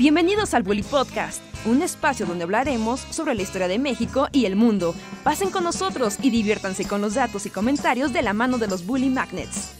Bienvenidos al Bully Podcast, un espacio donde hablaremos sobre la historia de México y el mundo. Pasen con nosotros y diviértanse con los datos y comentarios de la mano de los Bully Magnets.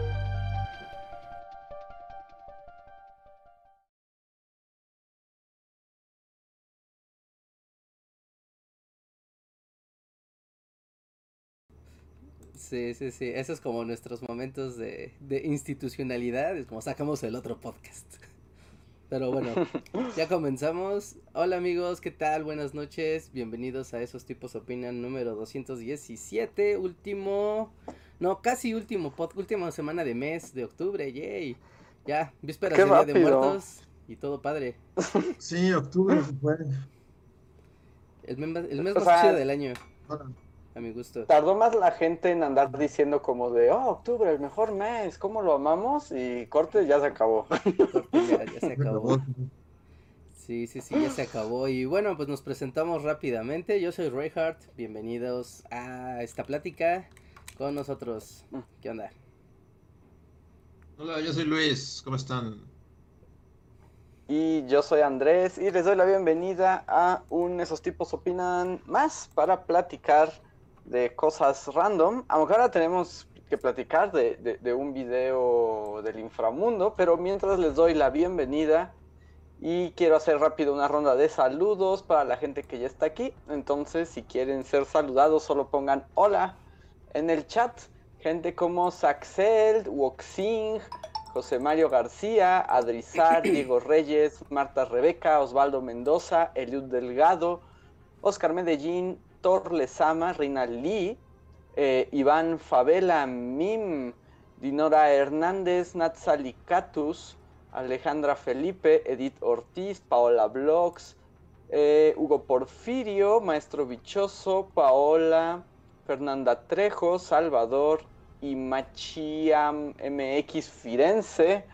Sí, sí, sí. Esos es como nuestros momentos de, de institucionalidad. Es como sacamos el otro podcast. Pero bueno, ya comenzamos. Hola amigos, ¿qué tal? Buenas noches. Bienvenidos a Esos Tipos Opinan número 217. Último, no, casi último pod, última semana de mes de octubre. Yay. Ya, vísperas de Día de Muertos y todo padre. Sí, octubre fue. El, mes, el mes más chido del año a mi gusto. Tardó más la gente en andar diciendo como de, oh, octubre, el mejor mes, ¿cómo lo amamos? Y corte ya se acabó. ya, ya se acabó. Sí, sí, sí, ya se acabó. Y bueno, pues nos presentamos rápidamente. Yo soy Reinhardt, bienvenidos a esta plática con nosotros. ¿Qué onda? Hola, yo soy Luis, ¿cómo están? Y yo soy Andrés y les doy la bienvenida a un Esos tipos opinan más para platicar de cosas random, aunque ahora tenemos que platicar de, de, un video del inframundo, pero mientras les doy la bienvenida y quiero hacer rápido una ronda de saludos para la gente que ya está aquí, entonces si quieren ser saludados solo pongan hola en el chat, gente como Saxel, Woxing, José Mario García, Adrizar, Diego Reyes, Marta Rebeca, Osvaldo Mendoza, Eliud Delgado, Oscar Medellín, Thor Lezama, Reina Lee, eh, Iván Favela, Mim, Dinora Hernández, Natsali Catus, Alejandra Felipe, Edith Ortiz, Paola Blogs, eh, Hugo Porfirio, Maestro Bichoso, Paola, Fernanda Trejo, Salvador y Machiam MX Firenze,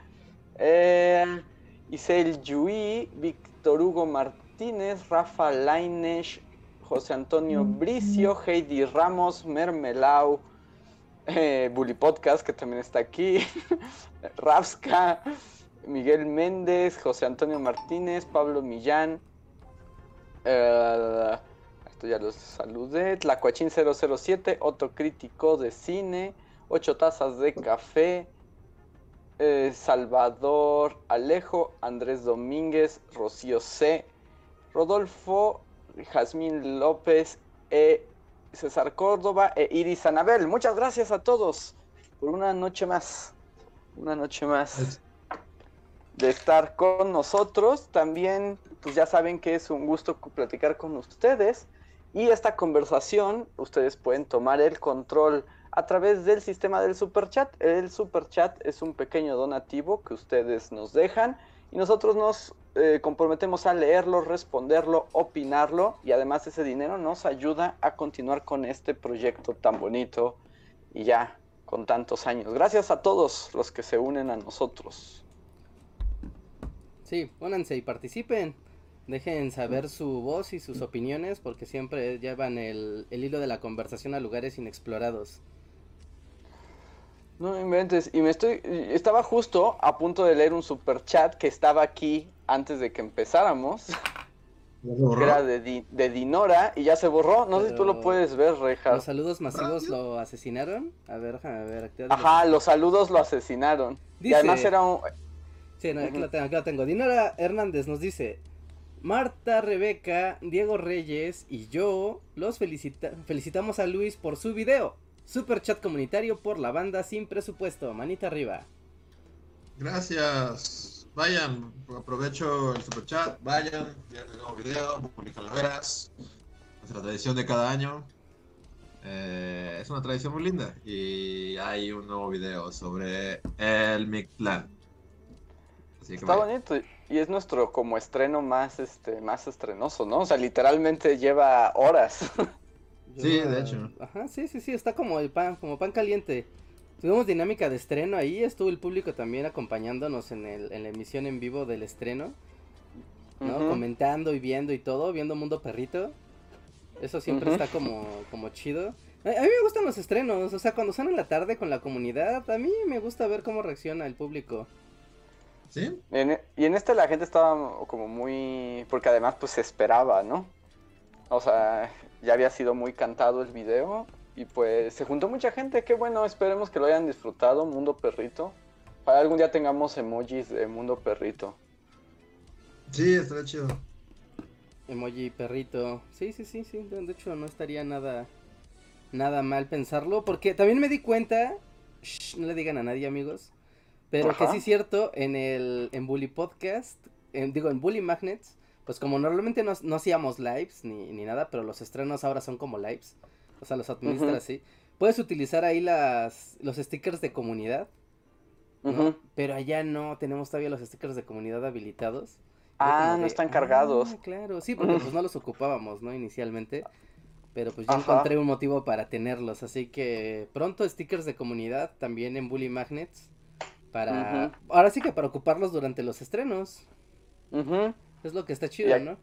eh, Isel Yui, Víctor Hugo Martínez, Rafa Lainesh, José Antonio Bricio, Heidi Ramos, Mermelau, eh, Bully Podcast, que también está aquí, Rapska, Miguel Méndez, José Antonio Martínez, Pablo Millán, eh, esto ya los saludé, Tlacuachín 007, Otto Crítico de Cine, Ocho Tazas de Café, eh, Salvador Alejo, Andrés Domínguez, Rocío C, Rodolfo Jazmín López, e César Córdoba e Iris Anabel. Muchas gracias a todos por una noche más. Una noche más de estar con nosotros. También, pues ya saben que es un gusto platicar con ustedes. Y esta conversación, ustedes pueden tomar el control a través del sistema del super chat. El super chat es un pequeño donativo que ustedes nos dejan y nosotros nos eh, comprometemos a leerlo, responderlo, opinarlo y además ese dinero nos ayuda a continuar con este proyecto tan bonito y ya con tantos años. Gracias a todos los que se unen a nosotros. Sí, únanse y participen. Dejen saber su voz y sus opiniones porque siempre llevan el, el hilo de la conversación a lugares inexplorados. No inventes. Y me estoy. Estaba justo a punto de leer un super chat que estaba aquí antes de que empezáramos. Que era de, de, Dinora y ya se borró. No sé si tú lo puedes ver, Reja. ¿Los saludos masivos lo asesinaron? A ver, déjame ver. Ajá, los saludos lo asesinaron. y además era un. Sí, no, aquí, lo tengo, aquí lo tengo. Dinora Hernández nos dice: Marta, Rebeca, Diego Reyes y yo los felicita felicitamos a Luis por su video. Super chat comunitario por la banda sin presupuesto. Manita arriba. Gracias. Vayan, aprovecho el super chat. Vayan, vean el nuevo video, publican veras. Nuestra tradición de cada año. Eh, es una tradición muy linda. Y hay un nuevo video sobre el Mictlán. Está bonito. Y es nuestro como estreno más este más estrenoso, ¿no? O sea, literalmente lleva horas. Sí, de hecho. Ajá, sí, sí, sí, está como el pan, como pan caliente. Tuvimos dinámica de estreno ahí, estuvo el público también acompañándonos en, el, en la emisión en vivo del estreno, ¿no? Comentando y viendo y todo, viendo Mundo Perrito. Eso siempre está como, como chido. A, a mí me gustan los estrenos, o sea, cuando son en la tarde con la comunidad, a mí me gusta ver cómo reacciona el público. ¿Sí? En y en este la gente estaba como muy... Porque además pues se esperaba, ¿no? O sea, ya había sido muy cantado el video y pues se juntó mucha gente. Qué bueno, esperemos que lo hayan disfrutado, Mundo Perrito. Para algún día tengamos emojis de Mundo Perrito. Sí, estaría chido. Emoji perrito. Sí, sí, sí, sí. De hecho, no estaría nada, nada mal pensarlo. Porque también me di cuenta. shh, no le digan a nadie, amigos. Pero que sí es cierto, en el en Bully Podcast, en- digo, en Bully Magnets, pues como normalmente no, no hacíamos lives ni, ni nada, pero los estrenos ahora son como lives. O sea, los administras así. Puedes utilizar ahí las los stickers de comunidad. ¿no? Pero allá no tenemos todavía los stickers de comunidad habilitados. Yo Ah, no están cargados. "Ah, claro, sí, porque pues no los ocupábamos, ¿no? Inicialmente. Pero pues Ajá. encontré un motivo para tenerlos. Así que pronto stickers de comunidad también en Bully Magnets. Para. Ahora sí que para ocuparlos durante los estrenos. Ujú. Es lo que está chido, ¿no?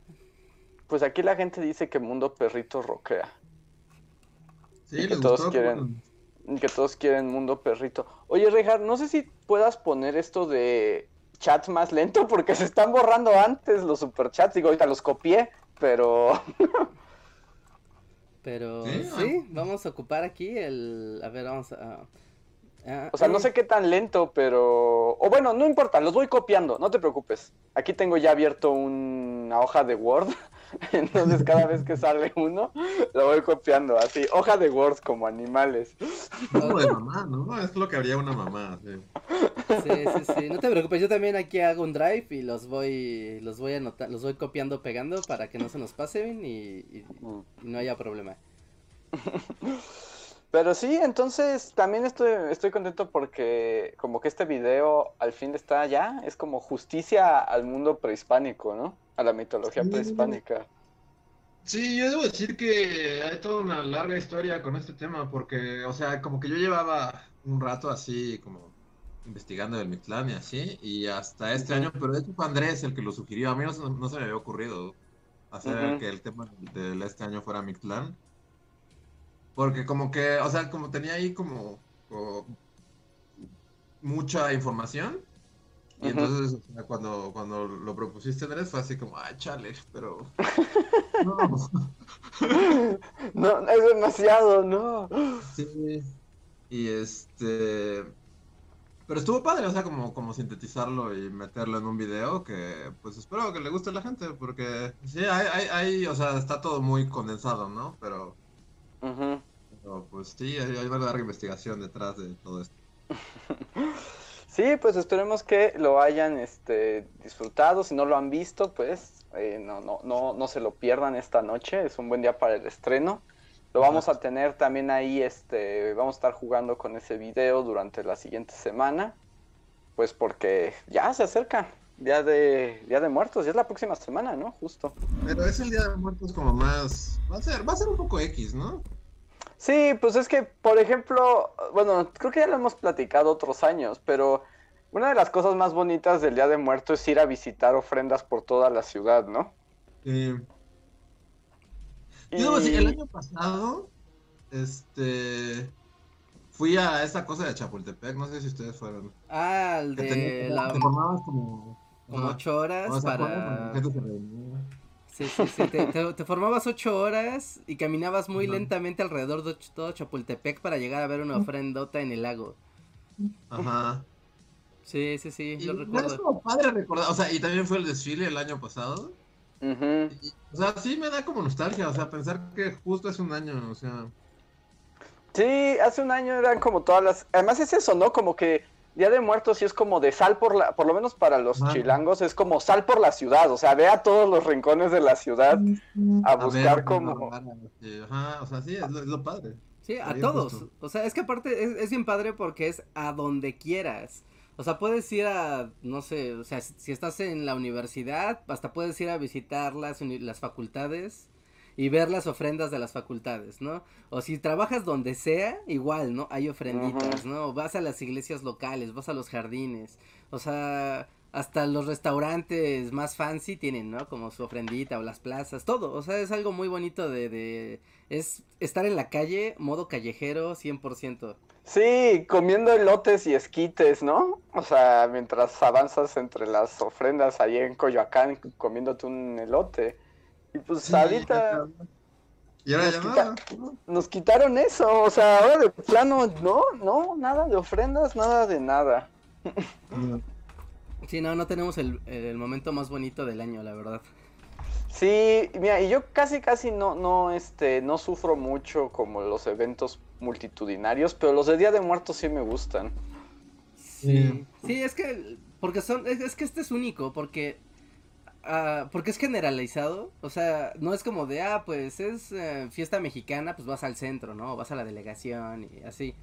Pues aquí la gente dice que Mundo Perrito roquea. Sí, Y que les todos gustó. quieren. Que todos quieren Mundo Perrito. Oye, Richard, no sé si puedas poner esto de chat más lento porque se están borrando antes los superchats. Digo, ahorita los copié, pero Pero Sí, sí, vamos a ocupar aquí el. A ver, vamos a. ah, O sea, no sé qué tan lento, pero... O bueno, no importa, los voy copiando, no te preocupes. Aquí tengo ya abierto una hoja de Word, entonces cada vez que sale uno, lo voy copiando, así, hoja de Word como animales. Es como de mamá, ¿no? Es lo que haría una mamá. sí. Sí, sí, sí. No te preocupes, yo también aquí hago un drive y los voy, los voy anotando, los voy copiando, pegando para que no se nos pasen y, y- y no haya problema. Pero sí, entonces también estoy, estoy contento porque como que este video al fin está ya, es como justicia al mundo prehispánico, ¿no? A la mitología Sí. prehispánica. Sí, yo debo decir que hay toda una larga historia con este tema, porque, o sea, como que yo llevaba un rato así, como investigando el Mictlán y así, y hasta este año, pero de hecho fue Andrés el que lo sugirió, a mí no, se- no se me había ocurrido hacer que el tema de este año fuera Mictlán, porque como que, o sea, como tenía ahí como, como mucha información, y entonces o sea, cuando, cuando lo propusiste Andrés fue así como, ay, chale, pero... No. No, es demasiado, no. Sí. Y este. Pero estuvo padre, o sea, como, como sintetizarlo y meterlo en un video que, pues espero que le guste a la gente, porque sí, hay, hay, hay, o sea, está todo muy condensado, ¿no? Pero, Ujú. pero, pues sí, hay, hay una larga investigación detrás de todo esto. Sí, pues esperemos que lo hayan este, disfrutado. Si no lo han visto, pues eh, no, no, no, no se lo pierdan esta noche. Es un buen día para el estreno. Lo vamos a tener también ahí, este, vamos a estar jugando con ese video durante la siguiente semana. Pues porque ya se acerca. Día de, día de muertos, ya es la próxima semana, ¿no? Justo. Pero es el Día de Muertos como más. Va a ser, va a ser un poco X, ¿no? Sí, pues es que, por ejemplo, bueno, creo que ya lo hemos platicado otros años, pero una de las cosas más bonitas del Día de Muertos es ir a visitar ofrendas por toda la ciudad, ¿no? Sí. Y... Yo debo decir, el año pasado, este. Fui a esa cosa de Chapultepec, no sé si ustedes fueron. Ah, el Que de tenía- la, te formabas como. como ocho horas O sea, para... Sí, sí, sí, te, te- te formabas ocho horas y caminabas muy lentamente alrededor de todo Chapultepec para llegar a ver una ofrendota en el lago. Ajá. Sí, sí, sí, Y lo es recuerdo. como padre recordar, o sea, y también fue el desfile el año pasado. Y, o sea, sí me da como nostalgia, o sea, pensar que justo hace un año, o sea. Sí, hace un año eran como todas las... Además es eso, ¿no? Como que Día de Muertos sí es como de sal por la... Por lo menos para los chilangos es como sal por la ciudad, o sea, ve a todos los rincones de la ciudad a a buscar ver, como... sí, Ajá, o sea, sí, es lo, es lo padre. Sí, a todos. justo. O sea, es que aparte es, es bien padre porque es a donde quieras. O sea, puedes ir a, no sé, o sea, si, si estás en la universidad, hasta puedes ir a visitar las, las facultades. Y ver las ofrendas de las facultades, ¿no? O si trabajas donde sea, igual, ¿no? Hay ofrenditas, ¿no? Vas a las iglesias locales, vas a los jardines, o sea, hasta los restaurantes más fancy tienen, ¿no? Como su ofrendita o las plazas, todo, o sea, es algo muy bonito de, de es estar en la calle, modo callejero, 100%. Sí, comiendo elotes y esquites, ¿no? O sea, mientras avanzas entre las ofrendas ahí en Coyoacán comiéndote un elote. Y pues ahorita... Y ahora nos, quita- nos quitaron eso, o sea, ahora de plano, no, no, nada de ofrendas, nada de nada. Sí, no, no tenemos el, el momento más bonito del año, la verdad. Sí, mira, y yo casi casi no, no, este, no sufro mucho como los eventos multitudinarios, pero los de Día de Muertos sí me gustan. Sí, sí, es que, porque son, es, es que este es único, porque, ah, porque es generalizado, o sea, no es como de, ah, pues es eh, fiesta mexicana, pues vas al centro, ¿no? Vas a la delegación y así.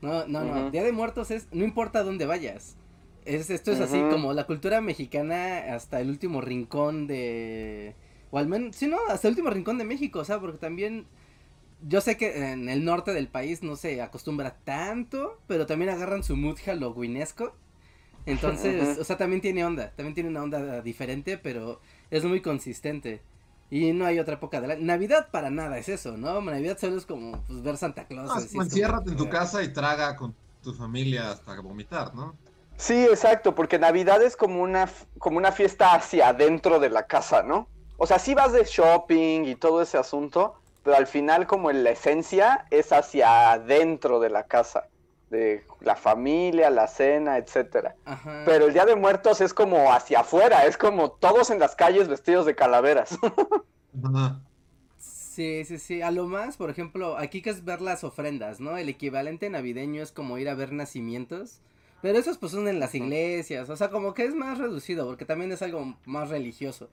No, no, no. Día de Muertos es, no importa dónde vayas. Es, esto es así como la cultura mexicana hasta el último rincón de, o al menos, sí, no, hasta el último rincón de México, o sea, porque también yo sé que en el norte del país no se acostumbra tanto, pero también agarran su mood halloweenesco. Entonces, o sea, también tiene onda, también tiene una onda diferente, pero es muy consistente. Y no hay otra época de la... Navidad para nada es eso, ¿no? Navidad solo es como pues, ver Santa Claus. No, así es como es como, enciérrate en tu casa y traga con tu familia hasta vomitar, ¿no? Sí, exacto, porque Navidad es como una, como una fiesta hacia adentro de la casa, ¿no? O sea, sí vas de shopping y todo ese asunto, pero al final como en la esencia es hacia adentro de la casa, de la familia, la cena, etcétera. Ajá. Pero el Día de Muertos es como hacia afuera, es como todos en las calles vestidos de calaveras. Ajá. Sí, sí, sí. A lo más, por ejemplo, aquí que es ver las ofrendas, ¿no? El equivalente navideño es como ir a ver nacimientos. Pero esos pues son en las iglesias, o sea, como que es más reducido, porque también es algo más religioso,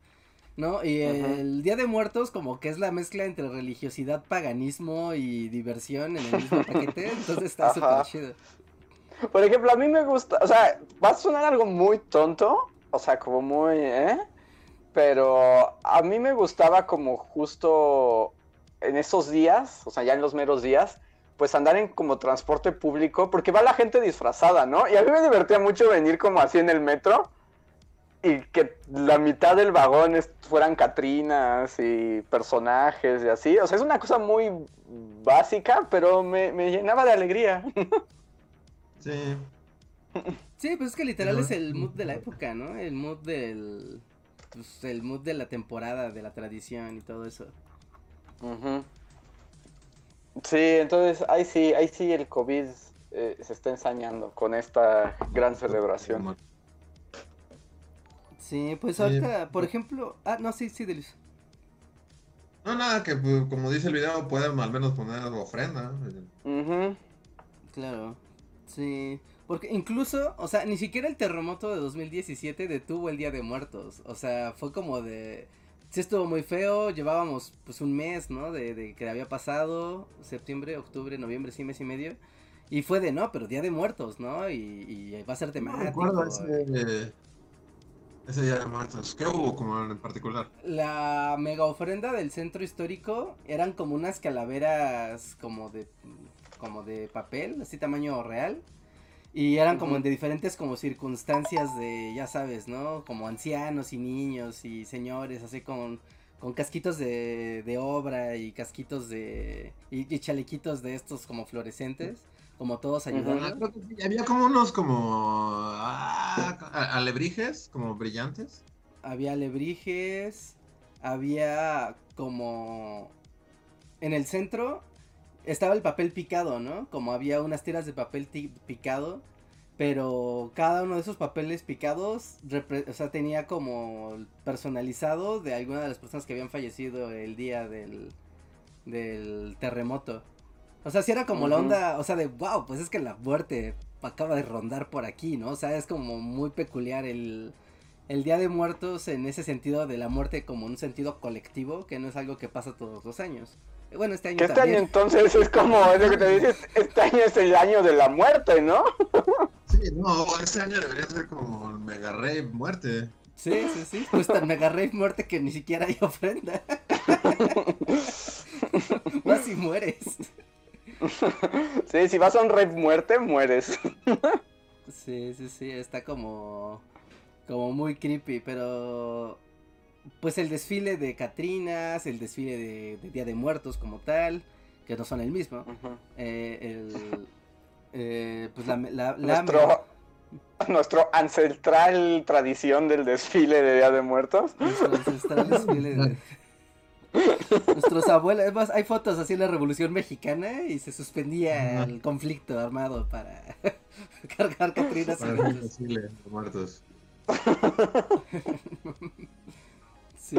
¿no? Y el Día de Muertos como que es la mezcla entre religiosidad, paganismo y diversión en el mismo paquete, entonces está súper chido. Por ejemplo, a mí me gusta, o sea, va a sonar algo muy tonto, o sea, como muy, ¿eh? Pero a mí me gustaba como justo en esos días, o sea, ya en los meros días, pues andar en como transporte público, porque va la gente disfrazada, ¿no? Y a mí me divertía mucho venir como así en el metro y que la mitad del vagón fueran Catrinas y personajes y así. O sea, es una cosa muy básica, pero me, me llenaba de alegría. Sí. Sí, pues es que literal es el mood de la época, ¿no? El mood del... Pues el mood de la temporada, de la tradición y todo eso. Sí, entonces ahí sí, ahí sí el COVID eh, se está ensañando con esta gran celebración. Sí, pues ahorita, por ejemplo... Ah, no, sí, sí, Delis. No, nada, que pues, como dice el video, pueden al menos poner ofrenda. Ujú. Claro, sí. Porque incluso, o sea, ni siquiera el terremoto de 2017 detuvo el Día de Muertos. O sea, fue como de... Sí estuvo muy feo, llevábamos pues un mes, ¿no? De, de que había pasado, septiembre, octubre, noviembre, sí, mes y medio. Y fue de, no, pero Día de Muertos, ¿no? Y, y va a ser No temático. recuerdo ese, ese día de muertos. ¿Qué hubo como en particular? La mega ofrenda del centro histórico eran como unas calaveras como de como de papel, así tamaño real. Y eran como de diferentes como circunstancias de, ya sabes, ¿no? Como ancianos y niños y señores, así con, con casquitos de, de obra y casquitos de... Y, y chalequitos de estos como fluorescentes, como todos creo que sí, Había como unos como ah, alebrijes, como brillantes. había alebrijes, había como en el centro estaba el papel picado, ¿no? Como había unas tiras de papel picado, pero cada uno de esos papeles picados, o sea, tenía como personalizado de alguna de las personas que habían fallecido el día del, del terremoto. O sea, si era como la onda, o sea, de wow, pues es que la muerte acaba de rondar por aquí, ¿no? O sea, es como muy peculiar el, el Día de Muertos en ese sentido de la muerte como un sentido colectivo, que no es algo que pasa todos los años. Bueno, este año Que este también. año entonces es como, es lo que te dices, este año es el año de la muerte, ¿no? Sí, no, este año debería ser como el mega rave muerte. Sí, sí, sí. Pues tan mega rave muerte que ni siquiera hay ofrenda. mueres. sí, si vas a un rave muerte, mueres. sí, sí, sí, está como como muy creepy, pero pues el desfile de Catrinas, el desfile de, Día de Muertos como tal, que no son el mismo, eh, el, eh, pues la, la, nuestro, nuestro, ancestral tradición del desfile de Día de Muertos. Nuestro ancestral desfile de... Nuestros abuelos, más, hay fotos así en la Revolución Mexicana y se suspendía el conflicto armado para cargar Catrinas. Para muertos. sí.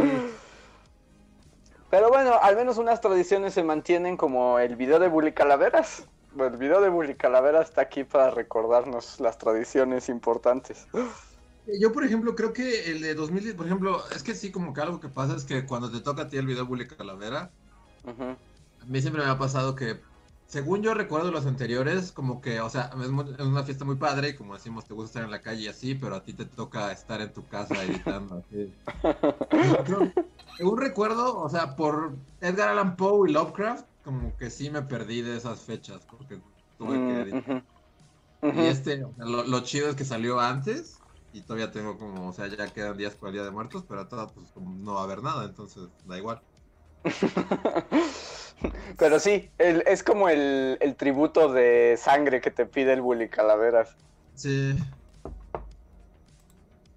Pero bueno, al menos unas tradiciones se mantienen como el video de Bully Calaveras. El video de Bully Calaveras está aquí para recordarnos las tradiciones importantes. Yo, por ejemplo, creo que el de 2010, por ejemplo, es que sí, como que algo que pasa es que cuando te toca a ti el video Bully Calavera, a mí siempre me ha pasado que según yo recuerdo los anteriores, como que, o sea, es, una fiesta muy padre, y como decimos, te gusta estar en la calle y así, pero a ti te toca estar en tu casa editando así. según recuerdo, o sea, por Edgar Allan Poe y Lovecraft, como que sí me perdí de esas fechas, porque tuve que mm, editar. Y este, lo, chido es que salió antes, y todavía tengo como, o sea, ya quedan días para el Día de Muertos, pero todo, pues como no va a haber nada, entonces da igual. Pero sí, es como el, tributo de sangre que te pide el Bully Calaveras. Sí.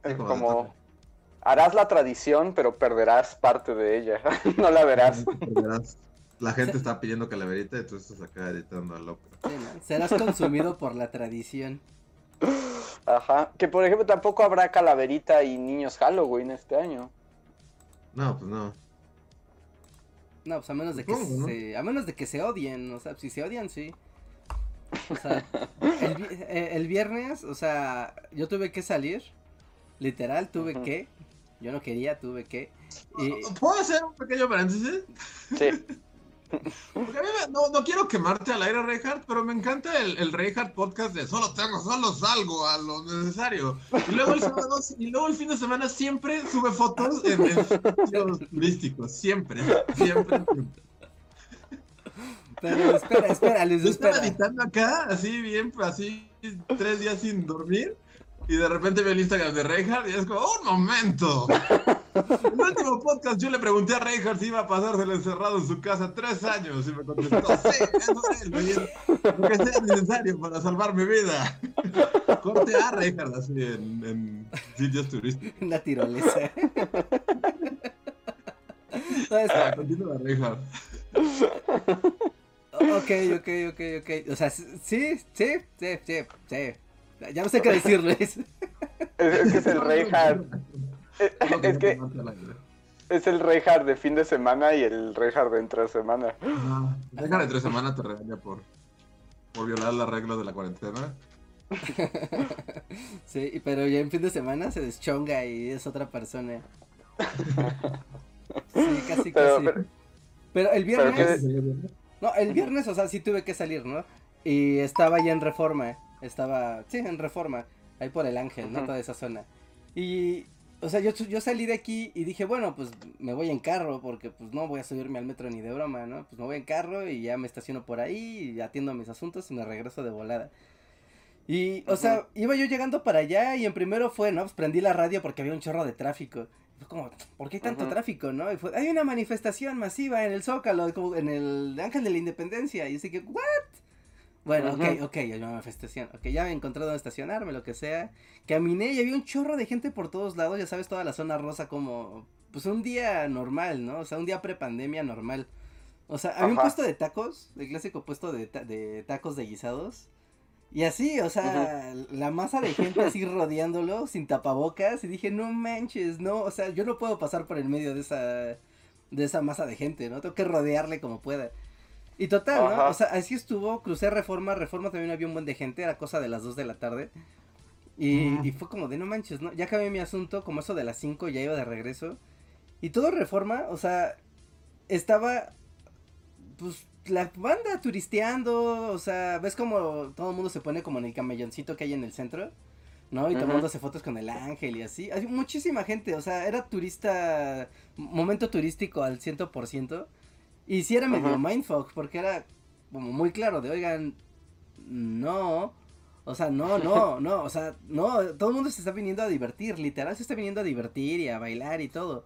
Es como, harás la tradición, pero perderás parte de ella. no la verás. La gente está pidiendo calaverita y tú estás acá editando a loco. Serás consumido por la tradición. Ajá. Que por ejemplo tampoco habrá calaverita y niños Halloween este año. No, pues no. No, pues a menos de que se, a menos de que se odien, o sea, si se odian, sí. O sea, eh, el, viernes, o sea, yo tuve que salir, literal, tuve que, yo no quería, tuve que. ¿Puedo hacer un pequeño paréntesis? Sí. Porque a mí no, no, quiero quemarte al aire, Reinhardt, pero me encanta el, el Reinhardt podcast de solo tengo, solo salgo a lo necesario. Y luego el, y luego el fin de semana siempre sube fotos en, sitios turísticos. Siempre, siempre, siempre. Pero espera, espera, les espera. Estoy editando acá, así bien, así tres días sin dormir. Y de repente veo el Instagram de Reinhardt y es como, ¡un momento! En el último podcast yo le pregunté a Reinhardt si iba a pasárselo encerrado en su casa tres años y me contestó, sí, eso es, lo que sea necesario para salvar mi vida. Corte a Reinhardt así en, en sitios turísticos. Una tirolesa. ah, continúa Reinhardt. Ok, ok, ok, ok. O sea, sí, sí, sí, sí, sí. Ya no sé qué decirles. Es, es que es el Reinhardt. Es, que es el Reinhardt de fin de semana y el Reinhardt de entre semana. Ah, Reinhardt de entre semana te regaña por, por violar las reglas de la cuarentena. sí, pero ya en fin de semana se deschonga y es otra persona. Sí, casi, casi. Pero, el viernes. No, el viernes, o sea, sí tuve que salir, ¿no? Y estaba ya en reforma. Estaba, sí, en reforma, ahí por el ángel, ¿no? Toda esa zona. Y, o sea, yo, yo salí de aquí y dije, bueno, pues me voy en carro porque pues no voy a subirme al metro ni de broma, ¿no? Pues me voy en carro y ya me estaciono por ahí y atiendo mis asuntos y me regreso de volada. Y, o sea, iba yo llegando para allá y en primero fue, ¿no? Pues prendí la radio porque había un chorro de tráfico. Fue como, ¿por qué hay tanto tráfico, no? Y fue, hay una manifestación masiva en el Zócalo, como en el Ángel de la Independencia. Y así que, ¿what? Bueno, ok, ok, ya me manifestación. Ok, ya me encontré donde estacionarme, lo que sea. Caminé y había un chorro de gente por todos lados, ya sabes, toda la zona rosa como, pues un día normal, ¿no? O sea, un día prepandemia normal. O sea, había un puesto de tacos, el clásico puesto de, de tacos de guisados. Y así, o sea, la masa de gente así rodeándolo, sin tapabocas, y dije, no manches, no, o sea, yo no puedo pasar por el medio de esa, de esa masa de gente, ¿no? Tengo que rodearle como pueda. Y total, ¿no? O sea, así estuvo, crucé Reforma, Reforma también había un buen de gente, era cosa de las 2 de la tarde. Y, y, fue como de no manches, ¿no? Ya acabé mi asunto, como eso de las 5 ya iba de regreso. Y todo Reforma, o sea, estaba, pues, la banda turisteando, o sea, ves como todo el mundo se pone como en el camelloncito que hay en el centro, ¿no? Y tomándose fotos con el ángel y así. Hay muchísima gente, o sea, era turista, momento turístico al ciento por ciento. Y sí era medio Ujú. mindfuck, porque era como muy claro de, oigan, no, o sea, no, no, no, o sea, no, todo el mundo se está viniendo a divertir, literal se está viniendo a divertir y a bailar y todo.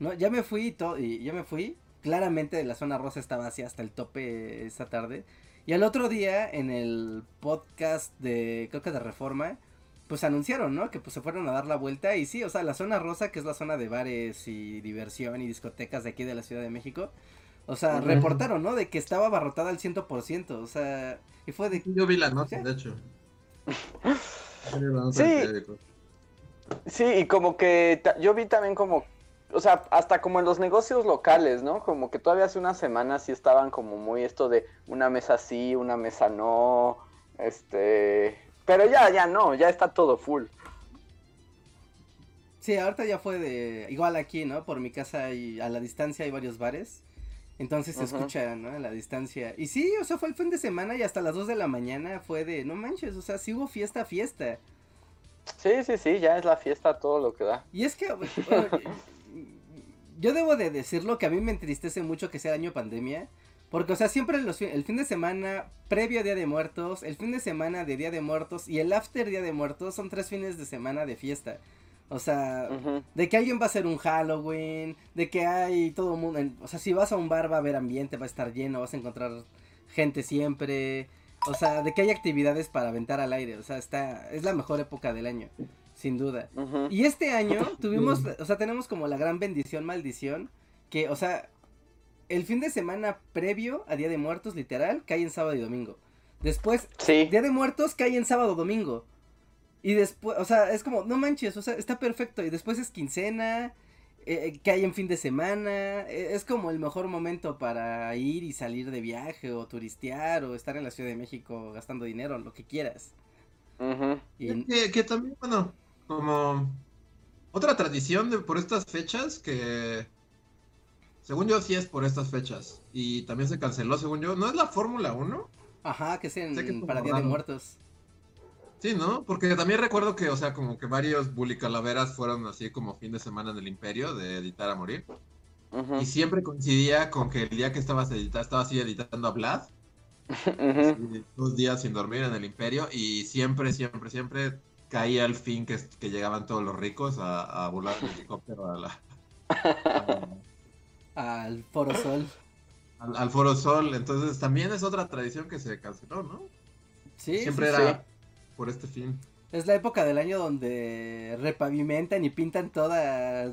No, ya me fui y todo, y ya me fui. Claramente la zona rosa estaba así hasta el tope esa tarde. Y al otro día, en el podcast de, creo que de Reforma, pues anunciaron, ¿no? Que pues se fueron a dar la vuelta y sí, o sea, la zona rosa, que es la zona de bares y diversión y discotecas de aquí de la Ciudad de México, o sea, reportaron, ¿no? De que estaba abarrotada al 100%, o sea, y fue de... Yo vi la nota, ¿Sí? de hecho. Sí. Sí, y como que yo vi también como, o sea, hasta como en los negocios locales, ¿no? Como que todavía hace unas semanas sí estaban como muy esto de una mesa sí, una mesa no, este, pero ya, ya no, ya está todo full. Sí, ahorita ya fue de... Igual aquí, ¿no? Por mi casa y a la distancia hay varios bares. Entonces se escucha, ¿no? A la distancia. Y sí, o sea, fue el fin de semana y hasta las 2 de la mañana fue de... No manches, o sea, sí hubo fiesta, fiesta. Sí, sí, sí, ya es la fiesta todo lo que da. Y es que... bueno, yo debo de decirlo que a mí me entristece mucho que sea año pandemia. Porque, o sea, siempre los el fin de semana previo a Día de Muertos, el fin de semana de Día de Muertos y el after Día de Muertos son tres fines de semana de fiesta. O sea, de que alguien va a hacer un Halloween, de que hay todo el mundo, en- o sea, si vas a un bar va a haber ambiente, va a estar lleno, vas a encontrar gente siempre, o sea, de que hay actividades para aventar al aire, o sea, está, es la mejor época del año, sin duda. Y este año tuvimos, o sea, tenemos como la gran bendición, maldición, que, o sea, el fin de semana previo a Día de Muertos, literal, cae en sábado y domingo. Después, Sí, Día de Muertos cae en sábado domingo. Y después, o sea, es como, no manches, o sea, está perfecto. Y después es quincena, eh, cae en fin de semana. eh, es como el mejor momento para ir y salir de viaje o turistear o estar en la Ciudad de México gastando dinero, lo que quieras. Y, Que, que también, bueno, como otra tradición de, por estas fechas que, según yo, sí es por estas fechas. Y también se canceló, según yo. ¿No es la Fórmula 1? ajá, que es en- que para Día de. Muertos. Sí, ¿no? Porque también recuerdo que, o sea, como que varios Bully Calaveras fueron así como fin de semana en el Imperio de editar a morir. Y siempre coincidía con que el día que estabas editando, estaba así editando a Vlad. Dos días sin dormir en el Imperio. Y siempre, siempre, siempre caía el fin que, que llegaban todos los ricos a, a volar en helicóptero a la, a- Al Foro Sol. al, al Foro Sol. Entonces también es otra tradición que se canceló, ¿no? Sí, siempre sí, era sí. Por este fin. Es la época del año donde repavimentan y pintan todos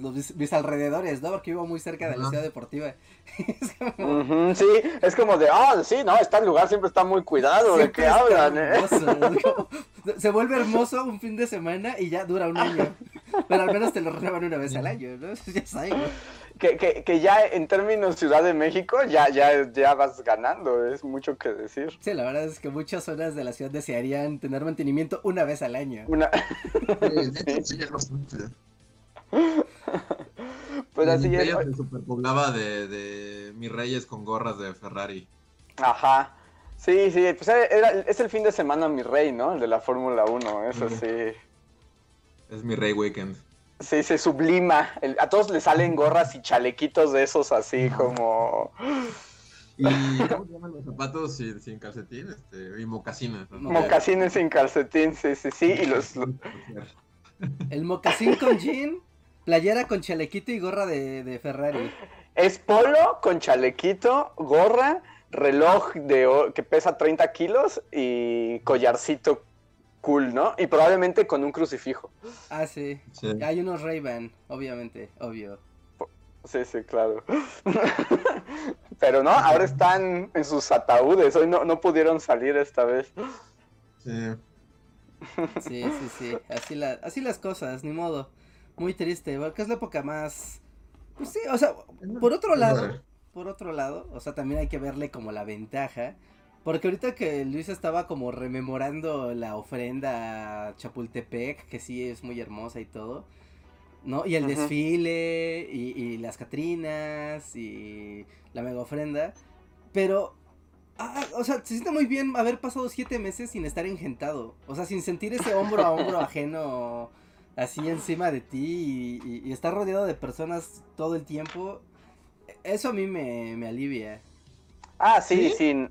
los mis, mis alrededores, ¿no? Porque vivo muy cerca de la Ajá. ciudad deportiva. es como... Ujú, Sí, es como de, ah, sí, no, este lugar siempre está muy cuidado, ¿de Siempre qué está hablan? eh?" hermoso, es como- Se vuelve hermoso un fin de semana y ya dura un año. Pero al menos te lo renuevan una vez al año, ¿no? Ya es algo. Que, que, que ya en términos Ciudad de México ya, ya, ya vas ganando, es mucho que decir. Sí, la verdad es que muchas zonas de la ciudad desearían tener mantenimiento una vez al año. Una... Pues El así es. Imperio se superpoblaba de, de mis reyes con gorras de Ferrari. Ajá. Sí, sí, pues era, es el fin de semana mi rey, ¿no? El de la Fórmula 1, eso sí. Es mi rey weekend. Sí, se sublima. El- a todos les salen gorras y chalequitos de esos así como... ¿Y cómo se llaman los zapatos sin, sin calcetín? Este, y mocasines. ¿no? Mocasines sin calcetín, sí, sí, sí. Y los, lo- El mocasín con jean, playera con chalequito y gorra de, de Ferrari. Es polo con chalequito, gorra, reloj de que pesa 30 kilos y collarcito cool, ¿no? Y probablemente con un crucifijo. Ah, sí. Sí. Hay unos Ray-Ban, obviamente, obvio. Sí, sí, claro. Pero no, ahora están en sus ataúdes. Hoy no, no pudieron salir esta vez. Sí. Sí, sí, sí. Así, la, así las cosas, ni modo. Muy triste, porque es la época más... Pues sí, o sea, por otro lado, por otro lado, o sea, también hay que verle como la ventaja. Porque ahorita que Luis estaba como rememorando la ofrenda a Chapultepec, que sí es muy hermosa y todo, ¿no? Y el desfile, y, y las Catrinas, y la mega ofrenda. Pero, ah, o sea, se siente muy bien haber pasado siete meses sin estar engentado. O sea, sin sentir ese hombro a hombro ajeno así encima de ti y, y- y estar rodeado de personas todo el tiempo. Eso a mí me, me alivia. Ah, sí, sí, sí,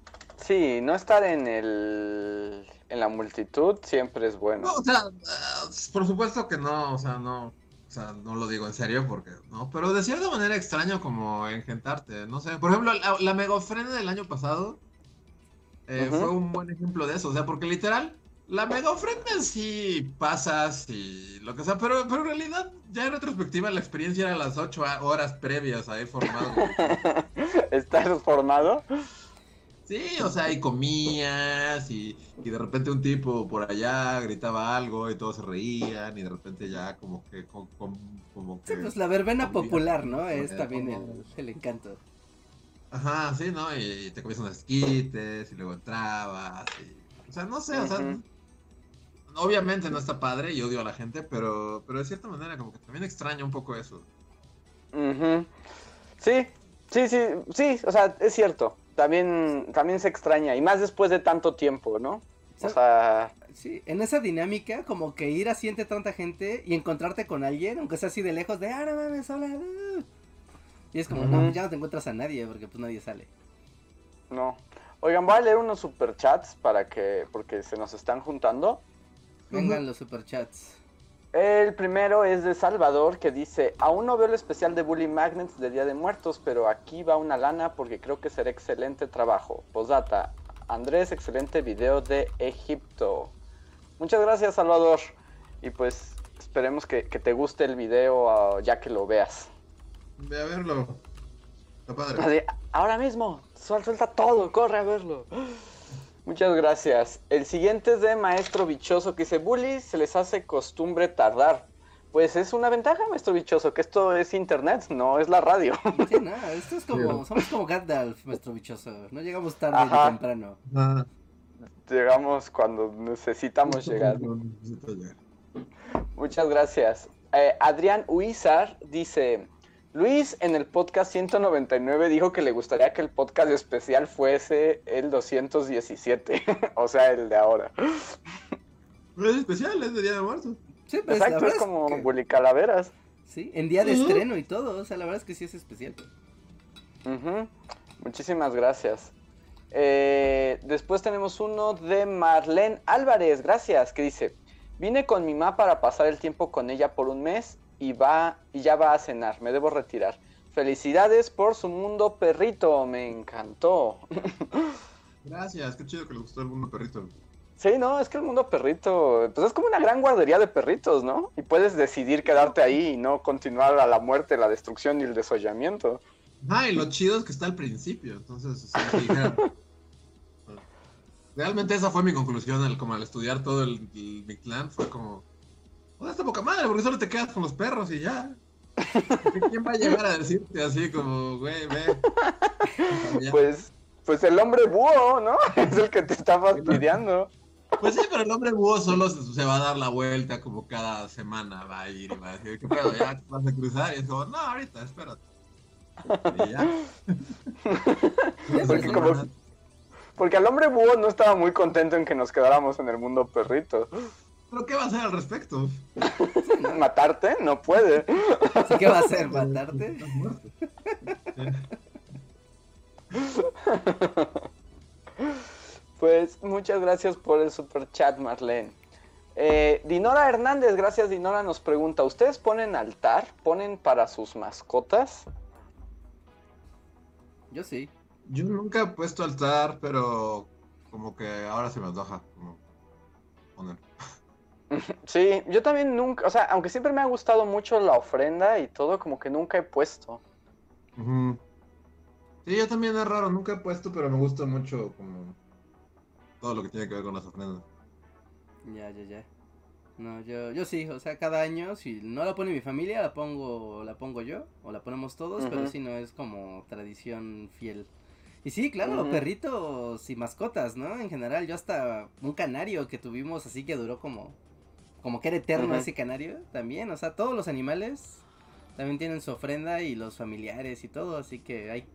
no estar en el en la multitud siempre es bueno. No, o sea, uh, por supuesto que no, o sea, no, o sea, no lo digo en serio porque, no, pero de cierta manera extraño como engentarte, no sé, por ejemplo, la, la mega ofrenda del año pasado eh, fue un buen ejemplo de eso, o sea, porque literal, la mega ofrenda en sí pasas y lo que sea, pero, pero en realidad, ya en retrospectiva, la experiencia era las ocho a- horas previas a ir formado. ¿Estás formado? Sí, o sea, y comías y, y de repente un tipo por allá gritaba algo y todos se reían y de repente ya como que co- com- como Sí, que pues la verbena popular, ¿no? Es Eh, también como- el, el encanto. ajá, sí, ¿no? Y te comías unos esquites y luego entrabas y o sea, no sé, o sea, obviamente no está padre y odio a la gente, pero pero de cierta manera como que también extraño un poco eso. Ujú. Sí, sí, sí, sí, o sea, es cierto. También, también se extraña, y más después de tanto tiempo, ¿no? O sea, Sí, en esa dinámica, como que ir así entre tanta gente y encontrarte con alguien, aunque sea así de lejos, de, ah, no mames, hola. uh". Y es como, no, ya no te encuentras a nadie, porque pues nadie sale. no. Oigan, voy a leer unos superchats para que, porque se nos están juntando. Vengan los superchats. El primero es de Salvador que dice, aún no veo el especial de Bully Magnets de Día de Muertos, pero aquí va una lana porque creo que será excelente trabajo. Posdata, Andrés, excelente video de Egipto. Muchas gracias Salvador. Y pues esperemos que, que te guste el video ah, ya que lo veas. Ve a verlo. Está padre. Así, ahora mismo, suel- suelta todo, corre a verlo. Muchas gracias. El siguiente es de Maestro Bichoso que dice, Bully, se les hace costumbre tardar. Pues es una ventaja, Maestro Bichoso, que esto es internet, no es la radio. Sí, no, esto es como, Sí. somos como Gandalf, nuestro bichoso. No llegamos tarde Ajá. ni temprano. Ah, Llegamos cuando necesitamos llegar. no necesito llegar. Muchas gracias. Eh, Adrián Huizar dice, Luis en el podcast 199 dijo que le gustaría que el podcast especial fuese el 217, o sea, el de ahora. Pero es especial, es de Día de Muertos. Sí, pues Exacto, es como que- Bully Calaveras. sí, en día de estreno y todo, o sea, la verdad es que sí es especial. Muchísimas gracias. Eh, después tenemos uno de Marlene Álvarez, gracias, que dice, vine con mi mamá para pasar el tiempo con ella por un mes y, va, y ya va a cenar, me debo retirar. Felicidades por su mundo perrito, me encantó. Gracias, qué chido que le gustó el mundo perrito. Sí, no, es que el mundo perrito, pues es como una gran guardería de perritos, ¿no? Y puedes decidir quedarte ahí y no continuar a la muerte, la destrucción y el desollamiento. Ah, y lo chido es que está al principio, entonces, o sea, Realmente esa fue mi conclusión, al, como al estudiar todo el, el mi clan, fue como... Pues está poca madre, porque solo te quedas con los perros y ya. ¿Quién va a llegar a decirte así como, güey, ve? Pues, pues el hombre búho, ¿no? Es el que te está fastidiando. Pues sí, pero el hombre búho solo se, va a dar la vuelta como cada semana, va a ir y va a decir, ¿qué pedo? ¿Ya vas a cruzar? Y es como, no, ahorita, espérate. Y ya. Porque como- Porque el hombre búho no estaba muy contento en que nos quedáramos en el mundo perrito. ¿Pero qué va a hacer al respecto? ¿Matarte? No puede. Que va a hacer matarte. Pues muchas gracias por el super chat, Marlene. Eh, Dinora Hernández, gracias Dinora, nos pregunta, ¿ustedes ponen altar? ¿Ponen para sus mascotas? Yo sí. Yo nunca he puesto altar, pero como que ahora se me antoja poner. Sí, yo también nunca, o sea, aunque siempre me ha gustado mucho la ofrenda y todo, como que nunca he puesto. Sí, yo también es raro, nunca he puesto, pero me gusta mucho como todo lo que tiene que ver con las ofrendas. Ya, ya, ya. No, yo, yo sí, o sea, cada año, si no la pone mi familia, la pongo, la pongo yo, o la ponemos todos, pero si no es como tradición fiel. Y sí, claro, perritos y mascotas, ¿no? En general, yo hasta un canario que tuvimos así que duró como, como que era eterno ese canario, también, o sea, todos los animales también tienen su ofrenda y los familiares y todo, así que hay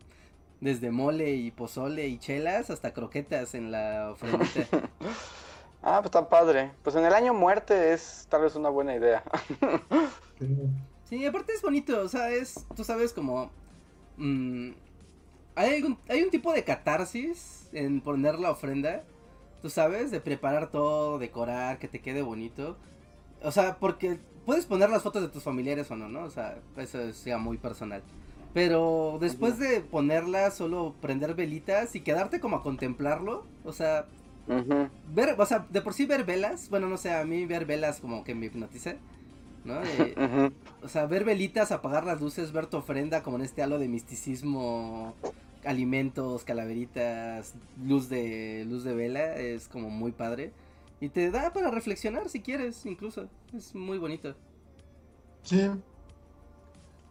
desde mole y pozole y chelas hasta croquetas en la ofrendita. Ah, pues está padre. Pues en el año muerte es tal vez una buena idea. Sí, aparte es bonito, o sea, es, tú sabes, como mm, hay, algún- hay un tipo de catarsis en poner la ofrenda, tú sabes, de preparar todo, decorar, que te quede bonito. O sea, porque puedes poner las fotos de tus familiares o no, ¿no? O sea, eso es ya muy personal. Pero después de ponerlas, solo prender velitas y quedarte como a contemplarlo, o sea, ver, o sea, de por sí ver velas, bueno, no sé, a mí ver velas como que me hipnotiza, ¿no? Eh, o sea, ver velitas, apagar las luces, ver tu ofrenda como en este halo de misticismo, alimentos, calaveritas, luz de luz de vela, es como muy padre. Y te da para reflexionar si quieres, incluso. Es muy bonito. Sí.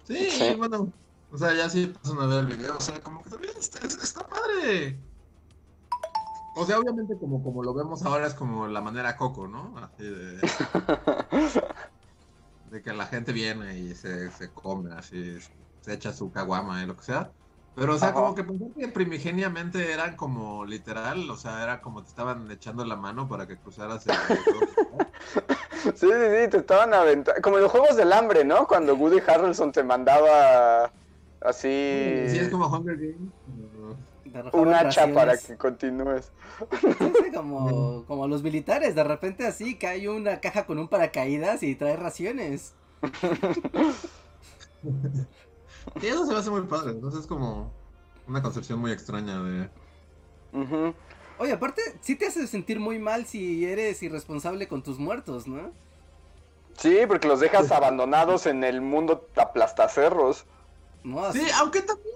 Sí, Sí. bueno. O sea, ya sí pasan a ver el video. O sea, como que también está, está padre. O sea, obviamente como, como lo vemos ahora es como la manera coco, ¿no? Así de, de que la gente viene y se, se come, así, se echa su caguama y lo que sea. Pero, o sea, Ajá. como que pensé que primigeniamente eran como literal, o sea, era como te estaban echando la mano para que cruzaras el... Sí, sí, sí, te estaban aventando. Como en los juegos del hambre, ¿no? Cuando Woody Harrelson te mandaba así Sí, es como Hunger Games. un hacha para que continúes. Sí, sí, como, como los militares, de repente así cae una caja con un paracaídas y trae raciones. Y eso se me hace muy padre. Entonces es como una concepción muy extraña de. Oye, aparte, sí te hace sentir muy mal si eres irresponsable con tus muertos, ¿no? Sí, porque los dejas abandonados en el mundo aplastacerros. No, así- Sí, aunque también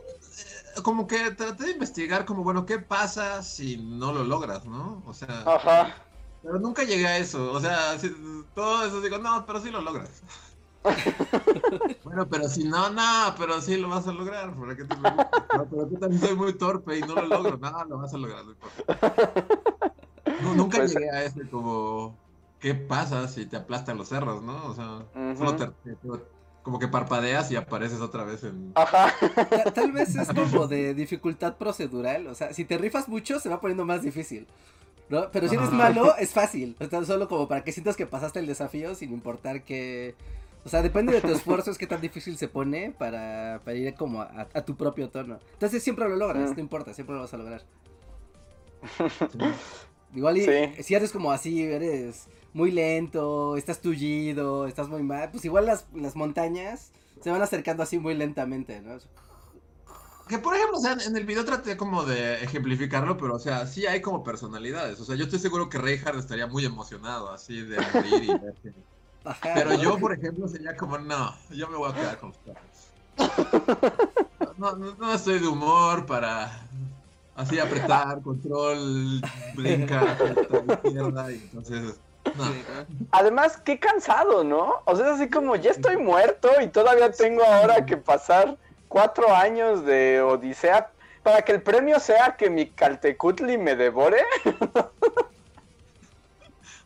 eh, como que traté de investigar como, bueno, ¿qué pasa si no lo logras, no? O sea, Ajá. pero nunca llegué a eso. O sea, si- todo eso digo, no, pero sí lo logras. bueno, pero si no, no, pero sí lo vas a lograr. ¿Para qué te preocupes? No, pero yo también soy muy torpe y no lo logro. No, lo vas a lograr. no nunca Pues- llegué a ese como, ¿qué pasa si te aplastan los cerros, no? O sea, solo te, te- como que parpadeas y apareces otra vez en... Ajá. tal vez es como de dificultad procedural. O sea, si te rifas mucho, se va poniendo más difícil. ¿no? Pero si eres malo, es fácil. O sea, solo como para que sientas que pasaste el desafío sin importar que. O sea, depende de tu esfuerzo, es que tan difícil se pone para, para ir como a, a tu propio tono. Entonces siempre lo logras, Mm. no importa, siempre lo vas a lograr. Igual y Sí. si eres como así, eres muy lento, estás tullido, estás muy mal, pues igual las, las montañas se van acercando así muy lentamente, ¿no? Que por ejemplo, o sea, en el video traté como de ejemplificarlo, pero o sea, sí hay como personalidades. O sea, yo estoy seguro que Reinhardt estaría muy emocionado así de morir y Ajá, Pero ¿no? yo, por ejemplo, sería como, no, yo me voy a quedar con. No, no, no estoy de humor para así apretar, control, brinca, izquierda, y entonces. Además, qué cansado, ¿no? O sea, es así como, ya estoy muerto y todavía tengo ahora que pasar cuatro años de odisea para que el premio sea que mi Caltecutli me devore.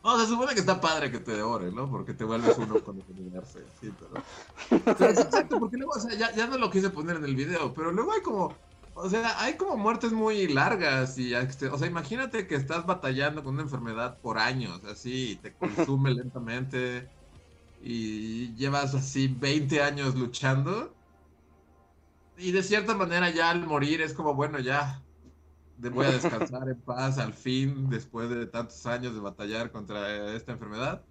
No, se supone que está padre que te devore, ¿no? Porque te vuelves uno con el universo, sí, pero... exacto, porque luego, o sea, ya, ya no lo quise poner en el video, pero luego hay como... O sea, hay como muertes muy largas y, este, o sea, imagínate que estás batallando con una enfermedad por años, así, y te consume lentamente y llevas así 20 años luchando y de cierta manera ya al morir es como, bueno, ya, voy a descansar en paz al fin, después de tantos años de batallar contra esta enfermedad.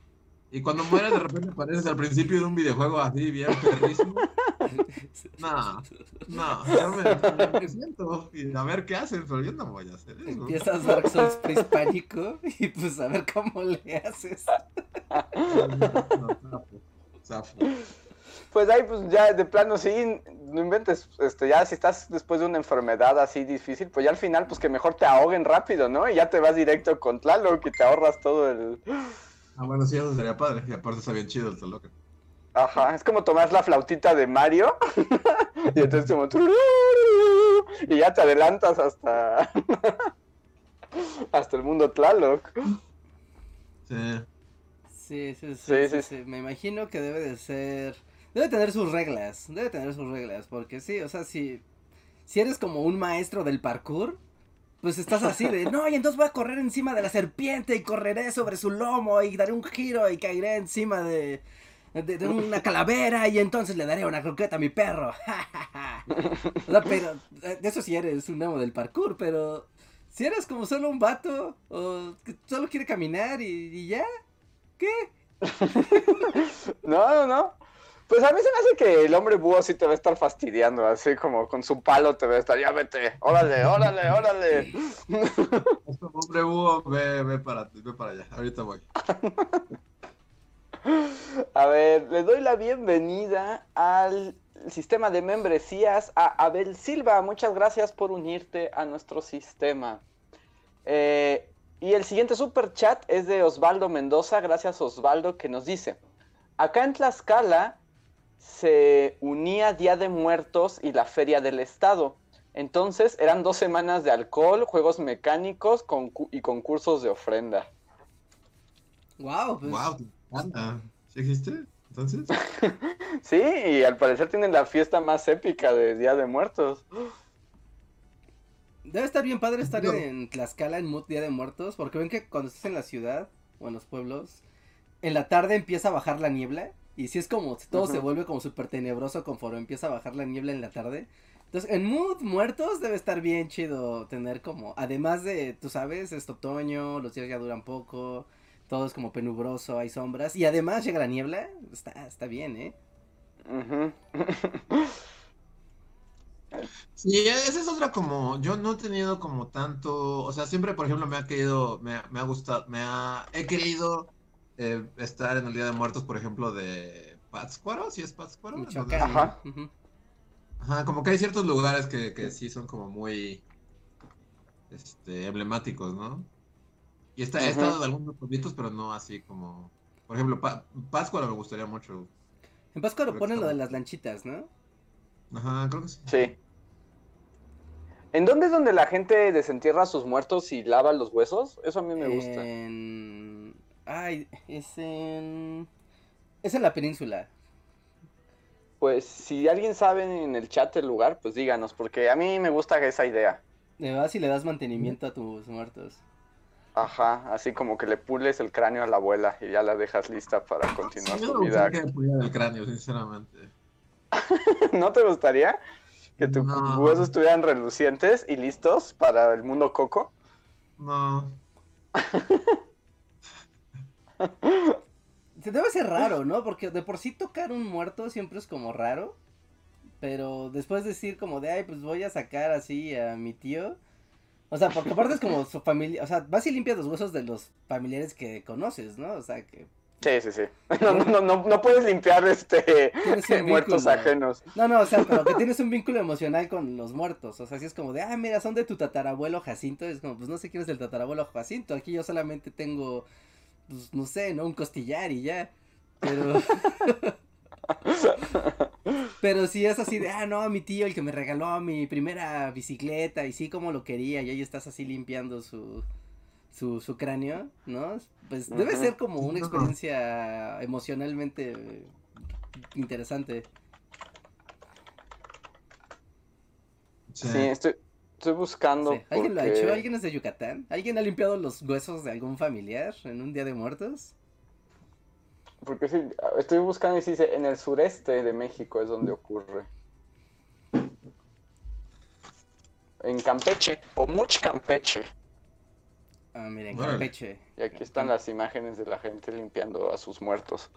Y cuando mueres, de repente apareces al principio de un videojuego así, bien perrísimo. No, no, yo me, me siento y a ver qué hacen, pero yo no voy a hacer eso. Empiezas Dark Souls prehispánico y pues a ver cómo le haces. No, zafo, zafo. Pues ahí, pues ya de plano, sí, no inventes, este, ya si estás después de una enfermedad así difícil, pues ya al final, pues que mejor te ahoguen rápido, ¿no? Y ya te vas directo con Tlaloc y te ahorras todo el... Ah, bueno, sí, eso sería padre. Y aparte está bien chido el Talocan. Ajá, es como tomar la flautita de Mario y entonces como... Y ya te adelantas hasta... hasta el mundo Tlaloc. Sí. Sí, sí, sí, Sí, sí, sí. sí. Me imagino que debe de ser... Debe tener sus reglas, debe tener sus reglas, porque sí, o sea, si, si eres como un maestro del parkour, pues estás así de, no, y entonces voy a correr encima de la serpiente y correré sobre su lomo y daré un giro y caeré encima de, de, una calavera y entonces le daré una croqueta a mi perro. o sea, pero eso sí eres un amo del parkour, pero si eres como solo un vato o solo quiere caminar y, y ya, ¿qué? No, no, no. Pues a mí se me hace que el hombre búho sí te va a estar fastidiando, así como con su palo te va a estar, ya vete, órale, órale, órale. Este hombre búho, ve, ve, para, ve para allá. Ahorita voy. A ver, le doy la bienvenida al sistema de membresías a Abel Silva. Muchas gracias por unirte a nuestro sistema. Eh, y el siguiente super chat es de Osvaldo Mendoza. Gracias Osvaldo que nos dice, acá en Tlaxcala se unía Día de Muertos y la Feria del Estado. Entonces eran dos semanas de alcohol, juegos mecánicos concu- y concursos de ofrenda. Wow, pues, Wow, anda. ¿Sí existe? Entonces, Sí, y al parecer tienen la fiesta más épica de Día de Muertos. debe estar bien padre estar No. en Tlaxcala en Mood Día de Muertos, porque ven que cuando estás en la ciudad o en los pueblos, en la tarde empieza a bajar la niebla y si es como, todo se vuelve como súper tenebroso conforme empieza a bajar la niebla en la tarde. Entonces, en Mood Muertos debe estar bien chido tener como, además de, tú sabes, es otoño, los días ya duran poco, todo es como penubroso, hay sombras, y además llega la niebla, está, está bien, ¿eh? Sí, esa es otra como, yo no he tenido como tanto, o sea, siempre, por ejemplo, me ha querido, me, ha- me ha gustado, me ha, he querido eh, estar en el Día de Muertos, por ejemplo, de Pátzcuaro, si es Pátzcuaro? Entonces, Ajá. Ajá, como que hay ciertos lugares que, que sí son como muy, este, emblemáticos, ¿no? Y está, he estado en algunos pueblitos, pero no así como, por ejemplo, Pa- Pátzcuaro me gustaría mucho. En Pátzcuaro Creo ponen está lo de las lanchitas, ¿no? Ajá, creo que sí. Sí. ¿En dónde es donde la gente desentierra a sus muertos y lava los huesos? Eso a mí me gusta. En... Ay, es en... Es en la península. Pues si alguien sabe en el chat el lugar, pues díganos, porque a mí me gusta esa idea. Le vas y le das mantenimiento a tus muertos. Ajá, así como que le pules el cráneo a la abuela y ya la dejas lista para Sí, continuar su gustaría vida. que el cráneo, sinceramente. ¿No te gustaría que tus No. huesos estuvieran relucientes y listos para el mundo coco? No. Se debe ser raro, ¿no? Porque de por sí tocar un muerto siempre es como raro. Pero después decir como de, ay, pues voy a sacar así a mi tío. O sea, porque aparte es como su familia, o sea, vas y limpias los huesos de los familiares que conoces, ¿no? O sea, que... Sí, sí, sí. No, no, no, no puedes limpiar este muertos ajenos. No, no, o sea, pero que tienes un vínculo emocional con los muertos. O sea, si es como de, ah, mira, son de tu tatarabuelo Jacinto. Es como, pues no sé quién es el tatarabuelo Jacinto. Aquí yo solamente tengo, pues no sé, ¿no? Un costillar y ya. Pero. Pero si es así de, ah, no, mi tío, el que me regaló mi primera bicicleta y sí, como lo quería, y ahí estás así limpiando su, su, su cráneo, ¿no? Pues debe ser como una experiencia emocionalmente interesante. Sí. Sí, estoy, estoy buscando. Sí. ¿Alguien lo ha hecho? ¿Alguien es de Yucatán? ¿Alguien ha limpiado los huesos de algún familiar en un día de muertos? Porque sí, estoy buscando y sí dice, en el sureste de México es donde ocurre. En Campeche, o much Campeche. Ah, miren, Órale. Campeche. Y aquí están las imágenes de la gente limpiando a sus muertos.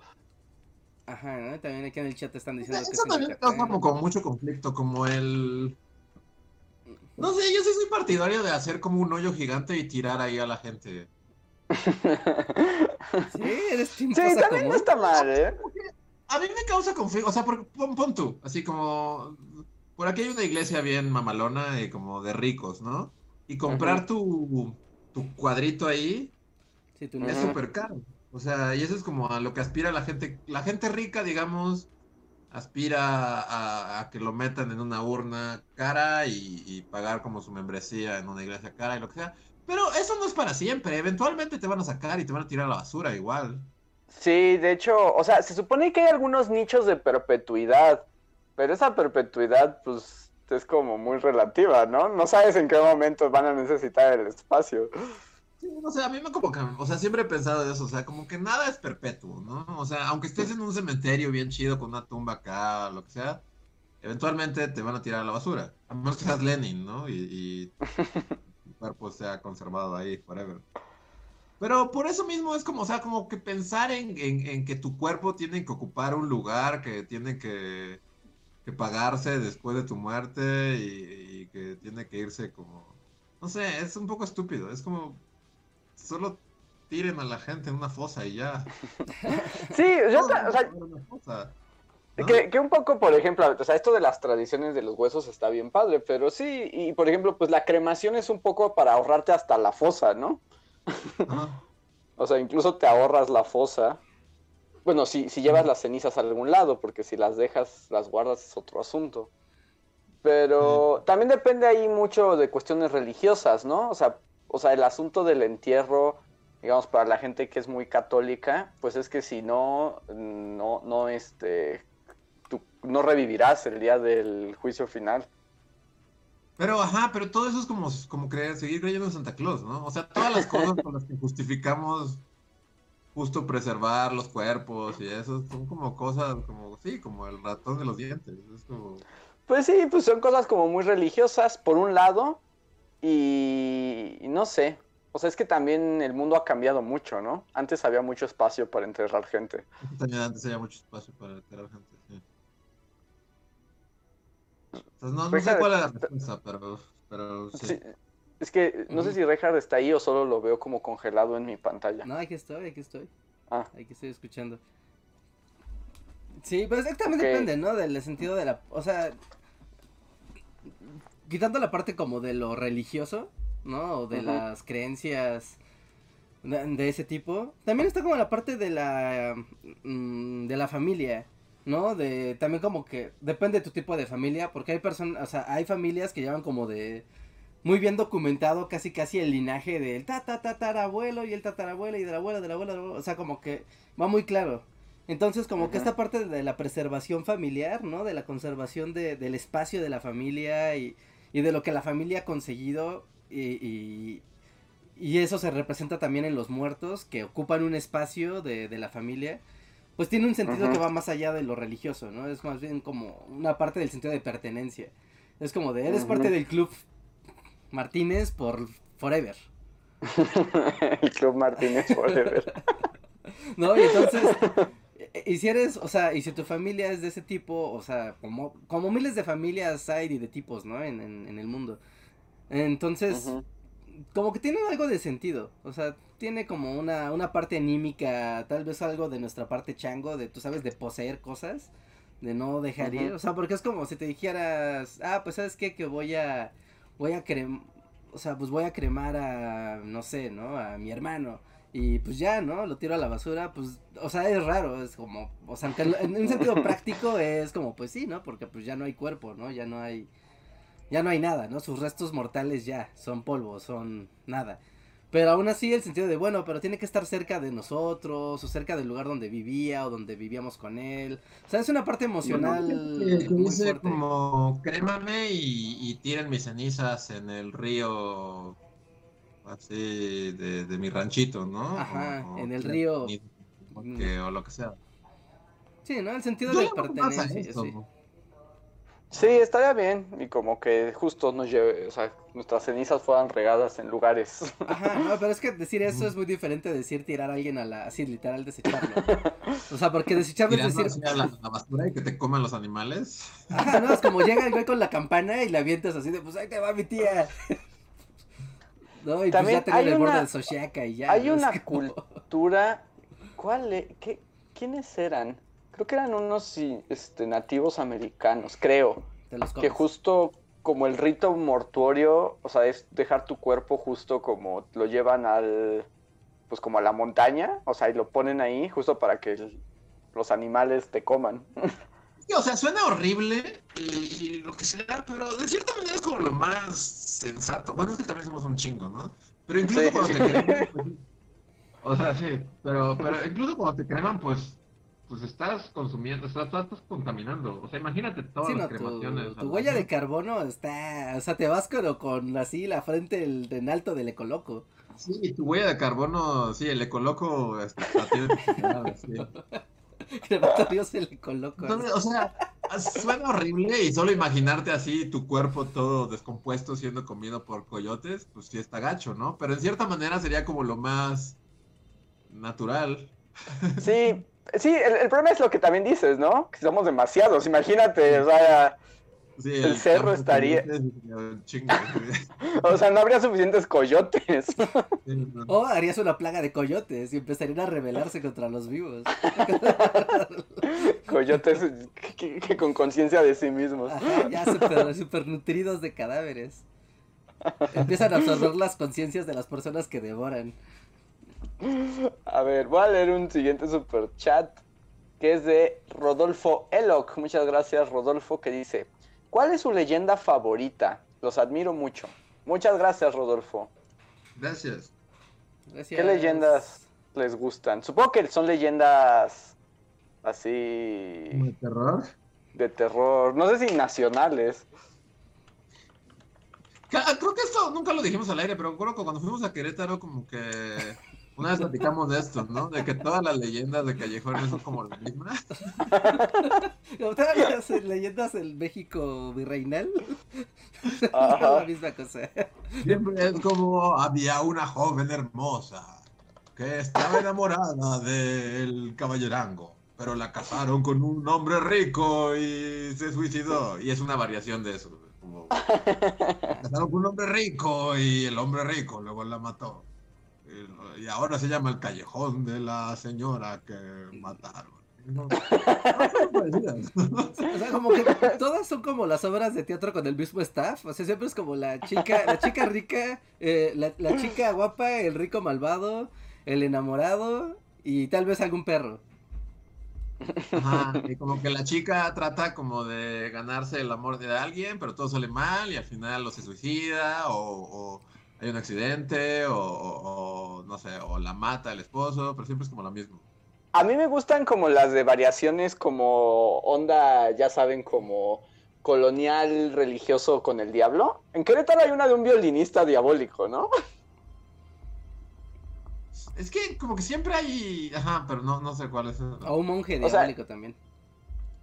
Ajá, ¿no? También aquí en el chat están diciendo que es Eso en también causa como, como mucho conflicto, como el... No sé, yo sí soy partidario de hacer como un hoyo gigante y tirar ahí a la gente. Sí, eres Sí, también no está mal, ¿eh? A mí me causa conflicto, o sea, por- pon, pon tú, así como... Por aquí hay una iglesia bien mamalona y como de ricos, ¿no? Y comprar tu, tu cuadrito ahí Sí, tú es súper caro. O sea, y eso es como a lo que aspira la gente. La gente rica, digamos, aspira a, que lo metan en una urna cara y, y pagar como su membresía en una iglesia cara y lo que sea. Pero eso no es para siempre. Eventualmente te van a sacar y te van a tirar a la basura igual. Sí, de hecho, o sea, se supone que hay algunos nichos de perpetuidad, pero esa perpetuidad, pues, es como muy relativa, ¿no? No sabes en qué momento van a necesitar el espacio. Sí, o sea, a mí me como que, o sea, siempre he pensado de eso, o sea, como que nada es perpetuo, ¿no? O sea, aunque estés en un cementerio bien chido con una tumba acá, lo que sea, eventualmente te van a tirar a la basura. A menos que seas Lenin, ¿no? Y, y tu cuerpo sea conservado ahí, forever. Pero por eso mismo es como, o sea, como que pensar en, en- que tu cuerpo tiene que ocupar un lugar, que tiene que, que pagarse después de tu muerte y que tiene que irse como... No sé, es un poco estúpido. Es como... Solo tiren a la gente en una fosa y ya. Sí, yo, o sea, fosa, ¿no? Que, que un poco, por ejemplo, o sea, esto de las tradiciones de los huesos está bien padre, pero sí, y por ejemplo, pues la cremación es un poco para ahorrarte hasta la fosa, ¿no? O sea, incluso te ahorras la fosa. Bueno, si, si llevas las cenizas a algún lado, porque si las dejas, las guardas es otro asunto. Pero también depende ahí mucho de cuestiones religiosas, ¿no? O sea, o sea, el asunto del entierro, digamos, para la gente que es muy católica, pues es que si no, no, no, este, tú no revivirás el día del juicio final. Pero, ajá, pero todo eso es como, como creer, seguir creyendo en Santa Claus, ¿no? O sea, todas las cosas con las que justificamos justo preservar los cuerpos y eso son como cosas, como, sí, como el ratón de los dientes. Es como, Pues sí, pues son cosas como muy religiosas, por un lado, y, y no sé. O sea, es que también el mundo ha cambiado mucho, ¿no? Antes había mucho espacio para enterrar gente. también antes había mucho espacio para enterar gente, sí. O sea, no, no sé cuál es la respuesta, pero, pero sí. Sí, es que no sé si Reinhardt está ahí o solo lo veo como congelado en mi pantalla. No, aquí estoy, aquí estoy. Ah. Aquí estoy escuchando. Sí, pues también Ok. depende, ¿no? Del sentido de la... O sea... Quitando la parte como de lo religioso, ¿no? O de las creencias de, de ese tipo. También está como la parte de la... mm, de la familia, ¿no? De... También como que... Depende de tu tipo de familia, porque hay personas... O sea, hay familias que llevan como de muy bien documentado casi casi el linaje del ta ta ta tatarabuelo y el tatarabuelo y del abuelo del abuelo, del abuelo, o sea, como que va muy claro. Entonces, como que esta parte de la preservación familiar, ¿no? De la conservación de, del espacio de la familia y, y de lo que la familia ha conseguido y, y, y eso se representa también en los muertos que ocupan un espacio de, de la familia, pues tiene un sentido que va más allá de lo religioso, ¿no? Es más bien como una parte del sentido de pertenencia. Es como de, eres Ujú. parte del club Martínez por forever. el Club Martínez Forever. ¿No? Y entonces, y si eres, o sea, y si tu familia es de ese tipo, o sea, como, como miles de familias hay y de tipos, ¿no? En, en, en el mundo. Entonces, como que tiene algo de sentido, o sea, tiene como una, una parte anímica, tal vez algo de nuestra parte chango, de, tú sabes, de poseer cosas, de no dejar ir, o sea, porque es como si te dijeras, ah, pues, ¿sabes qué? Que voy a, voy a crem, o sea, pues voy a cremar a, no sé, ¿no? A mi hermano. Y pues ya, ¿no? Lo tiro a la basura, pues, o sea, es raro, es como, o sea, aunque en un sentido práctico es como, pues sí, ¿no? Porque pues ya no hay cuerpo, ¿no? Ya no hay, ya no hay nada, ¿no? Sus restos mortales ya son polvo, son nada. Pero aún así el sentido de, bueno, pero tiene que estar cerca de nosotros, o cerca del lugar donde vivía, o donde vivíamos con él. O sea, es una parte emocional Que- que muy dice fuerte. como, crémame y, y tiren mis cenizas en el río así de, de mi ranchito, ¿no? Ajá, O- o en el que- río. ni- o que- o lo que sea. Sí, ¿no? El sentido Yo de pertenencia, eso. sí. Sí, estaría bien. Y como que justo nos lleve, o sea, nuestras cenizas fueran regadas en lugares. Ajá, no, pero es que decir eso es muy diferente de decir tirar a alguien a la, así literal desecharlo. O sea, porque desecharlo es decir, así a la, a la basura y que te coman los animales. ajá, no, es como llega el güey con la campana y la avientas así de, pues ahí te va mi tía. No, y También pues ya hay el borde una- del Soshaka y ya. Hay una como- cultura. ¿Cuál? e- qué, ¿Quiénes eran? Creo que eran unos este, nativos americanos, creo. Los Que justo como el rito mortuorio, o sea, es dejar tu cuerpo justo como lo llevan al, pues como a la montaña, o sea, y lo ponen ahí justo para que los animales te coman. O sea, suena horrible y, y lo que sea, pero de cierta manera es como lo más sensato. Bueno, es que también somos un chingo, ¿no? Pero incluso Sí. cuando te creman, pues, o sea, sí, pero, pero incluso cuando te creman, pues pues estás consumiendo, estás, estás contaminando. O sea, imagínate todas Sí, las no, tu, cremaciones. tu al huella de carbono está, o sea, te vas con, con así la frente el, en alto del ecoloco. Sí, tu huella de carbono, sí, el ecoloco este, la tiene sí. Crematorios el ecoloco. Entonces, o sea, suena horrible y solo imaginarte así tu cuerpo todo descompuesto siendo comido por coyotes, pues sí está gacho, ¿no? Pero en cierta manera sería como lo más natural. Sí, sí, el, el problema es lo que también dices, ¿no? Que somos demasiados. Imagínate, o sea, Sí, El cerro estaría- chingo. o sea, no habría suficientes coyotes. Sí, no. O harías una plaga de coyotes y empezarían a rebelarse contra los vivos. coyotes que, que- que con conciencia de sí mismos. Ajá, ya super, super nutridos de cadáveres. Empiezan a absorber las conciencias de las personas que devoran. A ver, voy a leer un siguiente super chat que es de Rodolfo Eloc. Muchas gracias, Rodolfo, que dice: ¿Cuál es su leyenda favorita? Los admiro mucho. Muchas gracias, Rodolfo. Gracias. Gracias. ¿Qué leyendas les gustan? Supongo que son leyendas así ¿De terror? de terror. No sé si nacionales. Ca- Creo que esto nunca lo dijimos al aire, pero recuerdo que cuando fuimos a Querétaro, como que una vez platicamos de esto, ¿no? De que todas las leyendas de callejones son como las mismas. Como todas las leyendas del México virreinal. Ajá. la misma cosa. Siempre es como había una joven hermosa que estaba enamorada del caballerango, pero la casaron con un hombre rico y se suicidó. Y es una variación de eso. Como, la casaron con un hombre rico y el hombre rico luego la mató. Y, ahora se llama el callejón de la señora que mataron. No, no. O sea, como que todas son como las obras de teatro con el mismo staff. O sea, siempre es como la chica, la chica rica, eh, la, la chica guapa, el rico malvado, el enamorado y tal vez algún perro. Ajá, y como que la chica trata como de ganarse el amor de alguien, pero todo sale mal y al final o se suicida o, o hay un accidente o, o- o, no sé, o la mata el esposo, pero siempre es como lo mismo. A mí me gustan como las de variaciones como onda, ya saben, como colonial religioso con el diablo. En Querétaro hay una de un violinista diabólico, ¿no? Es que como que siempre hay, ajá, pero no, no sé cuál es. O un monje O sea, diabólico también.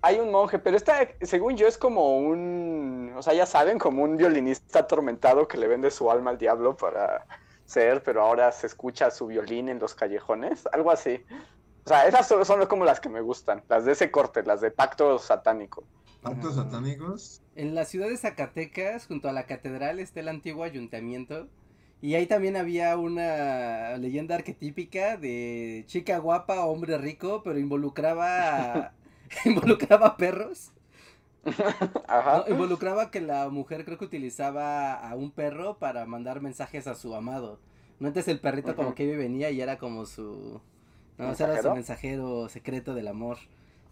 Hay un monje, pero esta, según yo, es como un, o sea, ya saben, como un violinista atormentado que le vende su alma al diablo para ser, pero ahora se escucha su violín en los callejones, algo así. O sea, esas son, son como las que me gustan, las de ese corte, las de pacto satánico. ¿Tantos Ah. satánicos? En la ciudad de Zacatecas, junto a la catedral, está el antiguo ayuntamiento. Y ahí también había una leyenda arquetípica de chica guapa, hombre rico, pero involucraba involucraba perros. Ajá. No, involucraba que la mujer creo que utilizaba a un perro para mandar mensajes a su amado. No antes el perrito como que venía y era como su no, o sea, era su ¿Mensajero? secreto del amor.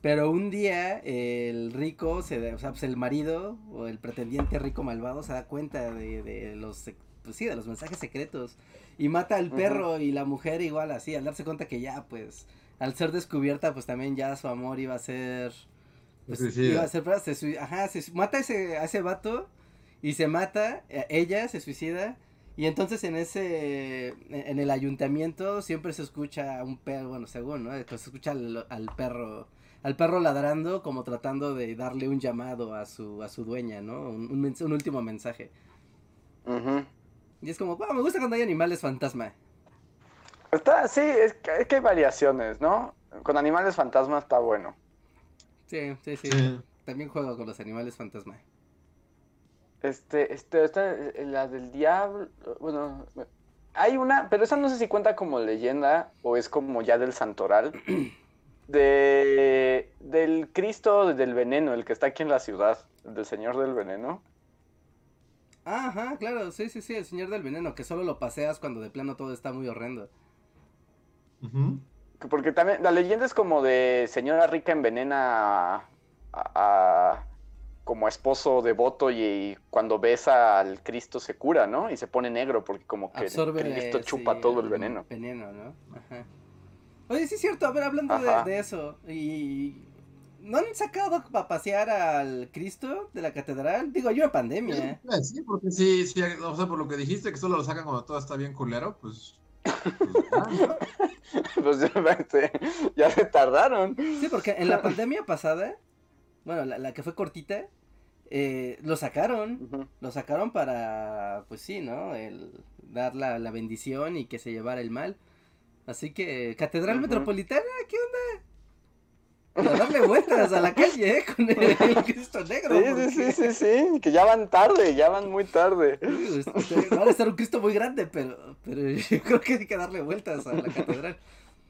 Pero un día el rico, se, o sea, pues el marido o el pretendiente rico malvado se da cuenta de, de los pues sí, de los mensajes secretos y mata al perro y la mujer igual así, al darse cuenta que ya pues al ser descubierta pues también ya su amor iba a ser pues, suicida. iba a ser, se ajá, se su- mata a ese, a ese vato y se mata, eh, ella se suicida y entonces en ese, en el ayuntamiento siempre se escucha a un perro, bueno, según, ¿no? Que se escucha al, al perro, al perro ladrando como tratando de darle un llamado a su, a su dueña, ¿no? Un, un mens- un último mensaje. Y es como, "Wow, me gusta cuando hay animales fantasma. Está, sí, es que, es que hay variaciones, ¿no? Con animales fantasmas está bueno. Sí, sí, sí. Sí. También juego con los animales fantasma. Este, este, esta, eh, la del diablo, bueno, hay una, pero esa no sé si cuenta como leyenda o es como ya del santoral, de, del Cristo del veneno, el que está aquí en la ciudad, el del Señor del Veneno. Ajá, claro, sí, sí, sí, el señor del veneno, que solo lo paseas cuando de plano todo está muy horrendo. Porque también la leyenda es como de señora rica envenena a, a- como esposo devoto y, y cuando besa al Cristo se cura, ¿no? Y se pone negro porque como que Absorbe Cristo sí, chupa todo el veneno. Veneno, ¿no? Ajá. Oye, sí es cierto, a ver, hablando de, eso, y... ¿No han sacado a pasear al Cristo de la catedral? Digo, yo en pandemia. Eh, Sí, porque sí, sí, o sea, por lo que dijiste que solo lo sacan cuando todo está bien culero, pues. pues, este, ya se tardaron. Sí, porque en la pandemia pasada, bueno, la, la que fue cortita, eh, lo sacaron. Lo sacaron para, pues sí, ¿no? El dar la, la bendición y que se llevara el mal. Así que, Catedral Ujú. Metropolitana, ¿qué onda? A darle vueltas a la calle, ¿eh? Con el, Cristo Negro. Sí, porque- sí, sí, sí, sí, que ya van tarde, ya van muy tarde. Va a estar un Cristo muy grande, pero, pero yo creo que hay que darle vueltas a la catedral.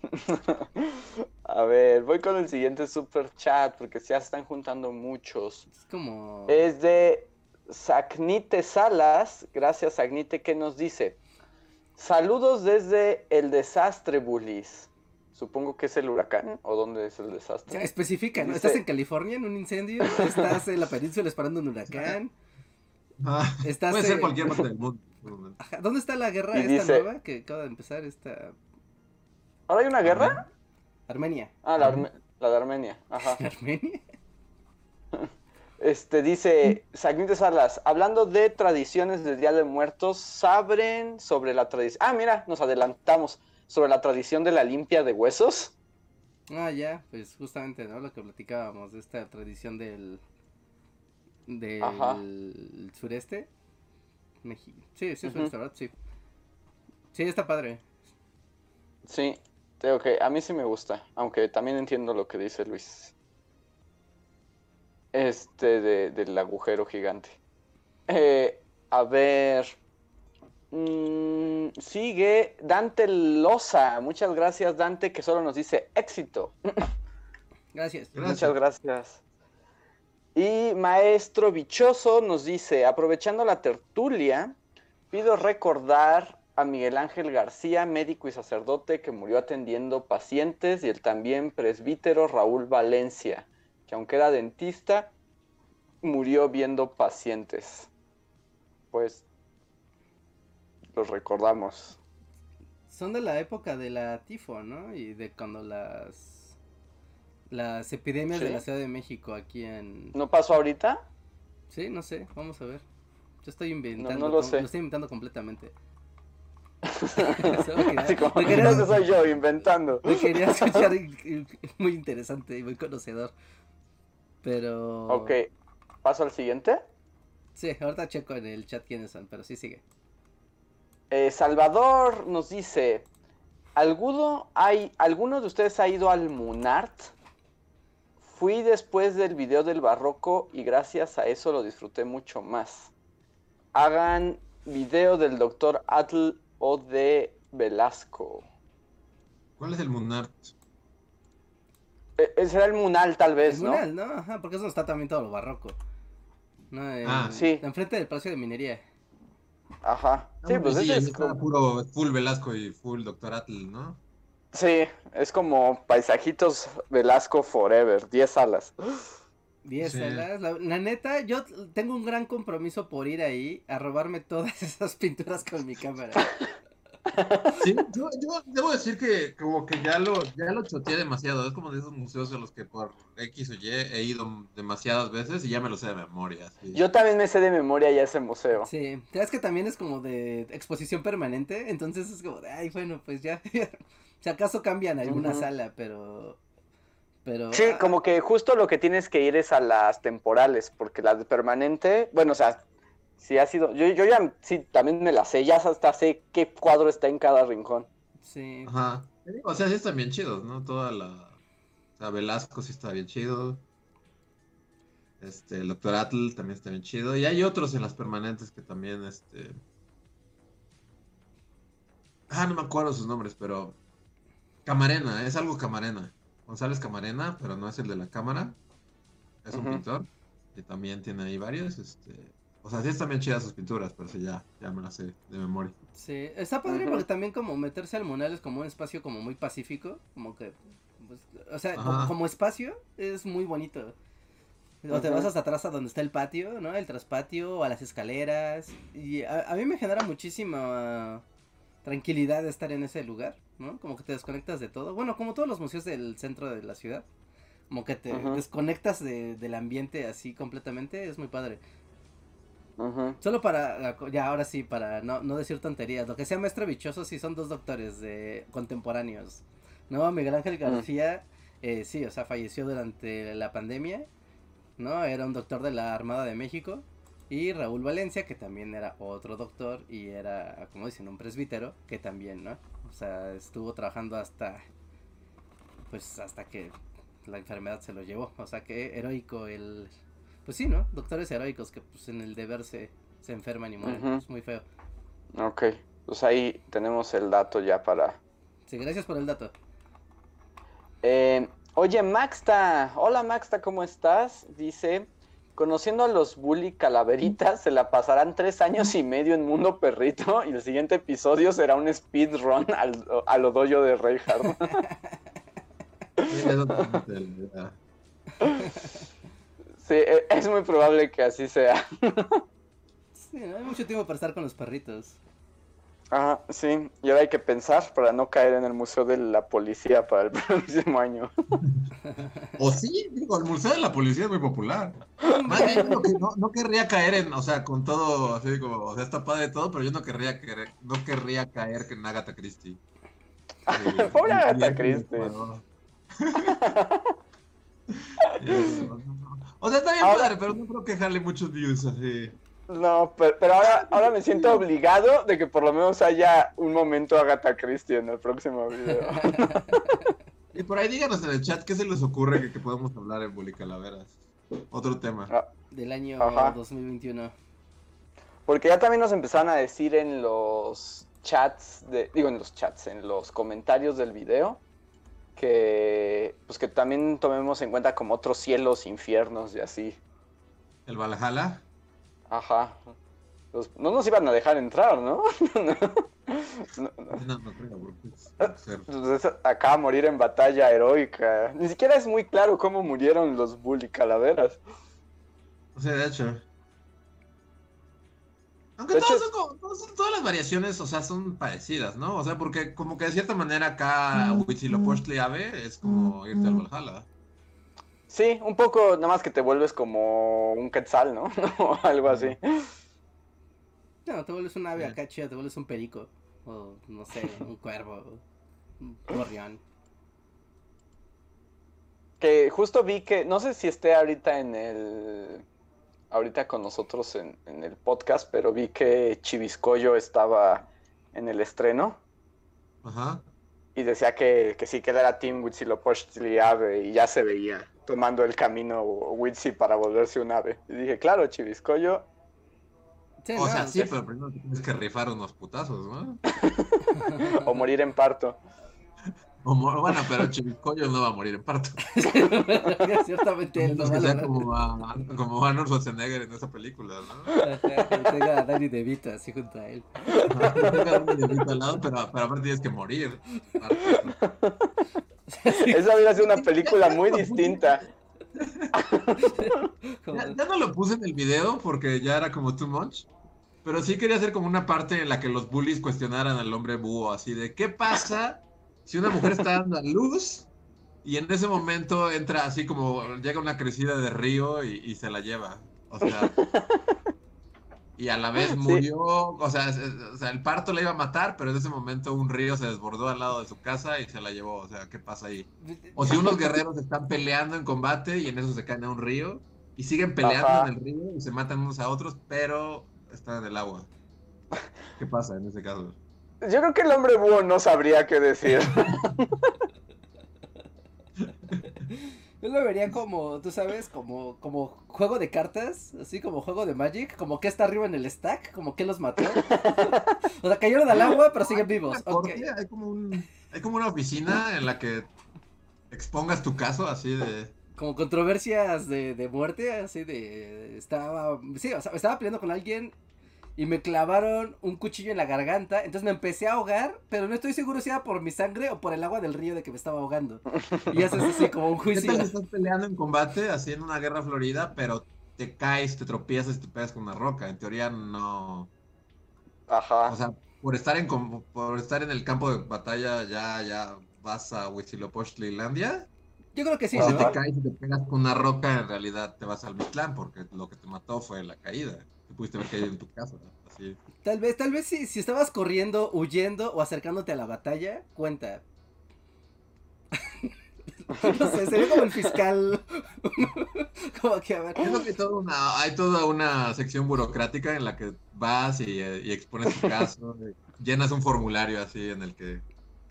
A ver, voy con el siguiente super chat porque ya se están juntando muchos. Es como... Es de Sagnite Salas. Gracias, Sagnite, que nos dice: Saludos desde el desastre, Bullies. Supongo que es el huracán o dónde es el desastre. especifica, ¿no? Dice- Estás en California en un incendio, estás en la península esperando un huracán, Ah, estás puede ser en- cualquier parte del mundo. Ajá, ¿Dónde está la guerra Y esta dice- nueva que acaba de empezar esta ¿Ahora hay una guerra? Armenia? Ah, la, Arme- la de Armenia. Ajá. ¿Armenia? Este dice Sagnite Salas, hablando de tradiciones del Día de Muertos, ¿saben sobre la tradición? Ah, mira, nos adelantamos sobre la tradición de la limpia de huesos. Ah, ya, pues justamente, ¿no? Lo que platicábamos de esta tradición del del Ajá. sureste. Meji- Sí, sí, es Ujú. sureste, ¿verdad? Sí. Sí, está padre. Sí, creo que a mí sí me gusta, aunque también entiendo lo que dice Luis. Este de, del agujero gigante. Eh, a ver. Mm, sigue Dante Loza. Muchas gracias, Dante, que solo nos dice éxito. Gracias. Gracias. Muchas gracias. Y Maestro Bichoso nos dice, aprovechando la tertulia, pido recordar a Miguel Ángel García, médico y sacerdote que murió atendiendo pacientes, y el también presbítero Raúl Valencia, que aunque era dentista, murió viendo pacientes. Pues los recordamos. Son de la época de la tifo, ¿no? Y de cuando las las epidemias de la Ciudad de México aquí en ¿No pasó ahorita? Sí, no sé, vamos a ver. Yo estoy inventando, no lo sé. estoy inventando completamente. Así como, me quería- ese soy yo inventando. Me quería escuchar muy interesante y muy conocedor. Pero. Ok, paso al siguiente. Sí, ahorita checo en el chat quiénes son, pero sí sigue. Eh, Salvador nos dice, ¿alguno, hay, ¿alguno de ustedes ha ido al Munart? Fui después del video del barroco y gracias a eso lo disfruté mucho más. Hagan video del doctor Atl o de Velasco. ¿Cuál es el Munart? Eh, eh, será el Munal tal vez, El ¿no? Munal, ¿no? Ajá, porque eso está también todo lo barroco. No, Ah. Sí. Enfrente del Palacio de Minería. Ajá. Sí, Ah, pues sí, ese es como- puro full Velasco y full Doctor Atl, ¿no? Sí, es como paisajitos Velasco Forever, 10 salas. 10 Sí. salas. La, la neta, yo tengo un gran compromiso por ir ahí a robarme todas esas pinturas con mi cámara. Sí, yo, yo debo decir que como que ya lo, ya lo choteé demasiado. Es como de esos museos a los que por X o Y he ido demasiadas veces y ya me lo sé de memoria. sí. Yo también me sé de memoria ya ese museo. Sí, sabes que también es como de exposición permanente, entonces es como de, ay, bueno, pues ya, si acaso cambian alguna sala, pero, pero... Sí, ah, como que justo lo que tienes que ir es a las temporales, porque las de permanente, bueno, o sea, sí ha sido, yo, yo ya sí también me la sé, ya hasta sé qué cuadro está en cada rincón. Sí, Ajá. O sea, sí están bien chidos, ¿no? Toda la... O sea, Velasco sí está bien chido. Este, el Doctor Atl también está bien chido. Y hay otros en las permanentes que también, este... Ah, no me acuerdo sus nombres, pero... Camarena, es algo Camarena. González Camarena, pero no es el de la cámara. Es un pintor. Y también tiene ahí varios, este... O sea, sí están bien chidas sus pinturas, pero sí, ya, ya me las sé de memoria. sí, está padre porque también como meterse al Munal es como un espacio como muy pacífico, como que, pues, o sea, como, espacio es muy bonito. O te vas hasta atrás a donde está el patio, ¿no? El traspatio, o a las escaleras. Y a, a mí me genera muchísima tranquilidad de estar en ese lugar, ¿no? Como que te desconectas de todo. Bueno, como todos los museos del centro de la ciudad. Como que te desconectas de, del ambiente así completamente, es muy padre. Solo para, ya ahora sí, para no, no decir tonterías, lo que sea maestro bichoso sí son dos doctores de contemporáneos. No, Miguel Ángel García, eh, sí, o sea, falleció durante la pandemia, ¿no? Era un doctor de la Armada de México. Y Raúl Valencia, que también era otro doctor y era, como dicen, un presbítero, que también, ¿no? O sea, estuvo trabajando hasta, pues hasta que la enfermedad se lo llevó. O sea, que heroico el... Pues sí, ¿no? Doctores heroicos que pues en el deber se, se enferman y mueren. Es muy feo. Ok, pues ahí tenemos el dato ya para... Sí, gracias por el dato. Eh, oye, Maxta, hola Maxta, ¿cómo estás? Dice, conociendo a los bully calaveritas, se la pasarán tres años y medio en Mundo Perrito y el siguiente episodio será un speedrun al, a lo doyo de Reinhardt. Sí, es e- es muy probable que así sea. Sí, no hay mucho tiempo para estar con los perritos. Ajá, sí, y ahora hay que pensar para no caer en el Museo de la Policía para el próximo año. O sí, digo, el Museo de la Policía es muy popular. Más bien, no, no querría caer en, o sea, con todo, así como, o sea, está padre todo, pero yo no querría, querer- no querría caer en Agatha Christie. Sí, Pobre Agatha y el Christie. O sea, está bien Ahora- padre, pero no creo que jale muchos views así. No, pero, pero ahora, ahora me siento obligado de que por lo menos haya un momento Agatha Christie en el próximo video. Y por ahí díganos en el chat qué se les ocurre que, que podemos hablar en Bully Calaveras. Otro tema. Ah, Del año Ajá. 2021. Porque ya también nos empezaron a decir en los chats, de, digo en los chats, en los comentarios del video, que pues que también tomemos en cuenta como otros cielos, infiernos y así. El Valhalla. Ajá. Pues, no nos iban a dejar entrar, ¿no? No, no. No, creo, ser- Pues, es acá morir en batalla heroica. Ni siquiera es muy claro cómo murieron los bully calaveras. O sea, de hecho. Aunque De todas, hecho- son como- todas son- todas las variaciones, o sea, son parecidas, ¿no? O sea, porque como que de cierta manera acá Huitzilopochtli Ave es como irte al Valhalla. Sí, un poco, nada más que te vuelves como un quetzal, ¿no? o algo así. No, te vuelves un ave acá chida, te vuelves un perico. O no sé, un cuervo. Un gorrión. Que justo vi que, no sé si esté ahorita en el, ahorita con nosotros en, en el podcast, pero vi que Chiviscoyo estaba en el estreno Ajá. y decía que, que sí, que era Team Huitzilopochtli ave y ya se veía tomando el camino Huitzi para volverse un ave. Y dije, claro, Chiviscoyo, Sí, O no, sea, sí, es- pero primero tienes que rifar unos putazos, ¿no? o morir en parto. Bueno, pero Chivicoyo no va a morir en parto. Ciertamente él no va a sea como, a- como Arnold Schwarzenegger en esa película, ¿no? Ajá, que tenga a Danny DeVito así junto a él. Ajá, que tenga un dedito al lado, pero, pero aparte tienes que morir. Esa hubiera sido una película muy distinta. Ya, ya no lo puse en el video porque ya era como too much. Pero sí quería hacer como una parte en la que los bullies cuestionaran al hombre búho, así de ¿qué pasa si una mujer está dando a luz y en ese momento entra así como llega una crecida de río y, y se la lleva? O sea, y a la vez murió, o sea, o el parto la iba a matar, pero en ese momento un río se desbordó al lado de su casa y se la llevó. O sea, ¿qué pasa ahí? O si unos guerreros están peleando en combate y en eso se caen a un río y siguen peleando Ajá. en el río y se matan unos a otros, pero están en el agua. ¿Qué pasa en ese caso? Yo creo que el hombre búho no sabría qué decir. Yo lo vería como, tú sabes, como, como juego de cartas, así como juego de Magic, como que está arriba en el stack, como que los mató. o sea, cayeron al agua, pero siguen vivos. Una Ok. corte, hay, como un, hay como una oficina en la que expongas tu caso así de... Como controversias de, de muerte, así de, estaba, sí, o sea, estaba peleando con alguien y me clavaron un cuchillo en la garganta, entonces me empecé a ahogar, pero no estoy seguro si era por mi sangre o por el agua del río de que me estaba ahogando. Y haces así como un ¿Qué juicio. tal si estás peleando en combate, así en una guerra florida, pero te caes, te tropiezas y te pegas con una roca? En teoría no... Ajá. O sea, por estar en com- por estar en el campo de batalla ya, ya vas a Huitzilopochtlilandia. Yo creo que sí, si ¿no? te caes y te pegas con una roca, en realidad te vas al Mictlán, porque lo que te mató fue la caída. Te pudiste haber caído en tu casa. ¿no? Así. Tal vez, tal vez si, si estabas corriendo, huyendo o acercándote a la batalla, cuenta. no sé, sería como el fiscal. como que a ver. Que toda una- hay toda una sección burocrática en la que vas y, eh, y expones tu caso, y llenas un formulario así en el que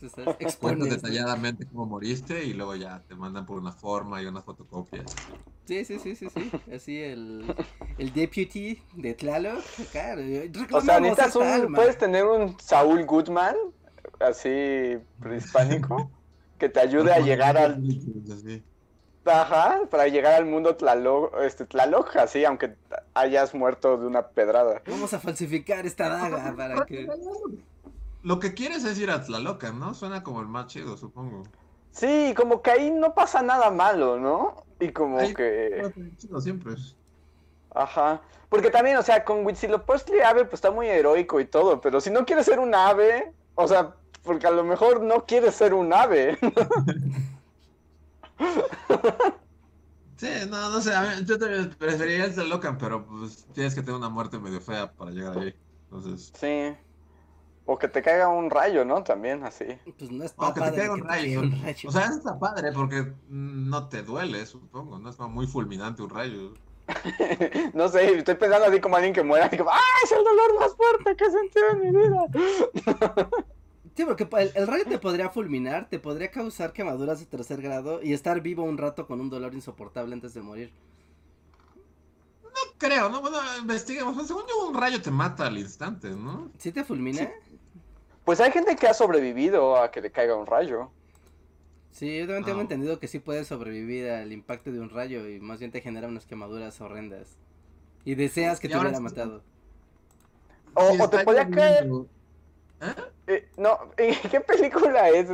¿no? detalladamente cómo moriste y luego ya te mandan por una forma y unas fotocopias. Sí, sí, sí, sí, sí. Así el, el deputy de Tlaloc. Claro, O sea, necesitas un, puedes tener un Saúl Goodman, así prehispánico, que te ayude a llegar al, Así. ajá, para llegar al mundo Tlaloc, este, Tlaloc, así, aunque hayas muerto de una pedrada. Vamos a falsificar esta daga para que. Lo que quieres es ir a Tlalocan, ¿no? Suena como el más chido, supongo. Sí, como que ahí no pasa nada malo, ¿no? Y como Ahí- que... Chido siempre. Ajá. Porque también, o sea, con Huitzilopochtli ave pues está muy heroico y todo, pero si no quieres ser un ave, o sea, porque a lo mejor no quieres ser un ave. Sí, no, no sé, a mí- yo también preferiría el Tlalocan, pero pues tienes que tener una muerte medio fea para llegar ahí. Entonces, Sí. O que te caiga un rayo, ¿no? También así. Pues no es o que te padre caiga un que te caiga rayo. un rayo. O sea, eso está padre porque no te duele, supongo, no es muy fulminante un rayo. no sé, estoy pensando así como alguien que muera, así como, ¡ah, es el dolor más fuerte que he sentido en mi vida! Sí, porque el, el rayo te podría fulminar, te podría causar quemaduras de tercer grado y estar vivo un rato con un dolor insoportable antes de morir. No creo, ¿no? Bueno, investiguemos. Según yo, un rayo te mata al instante, ¿no? ¿Sí te fulmina? Pues hay gente que ha sobrevivido a que le caiga un rayo. Sí, yo también tengo entendido que sí puedes sobrevivir al impacto de un rayo y más bien te genera unas quemaduras horrendas. Y deseas que Y te hubiera sí- matado. O, te podía caer... lloviendo- eh, no, ¿qué película es?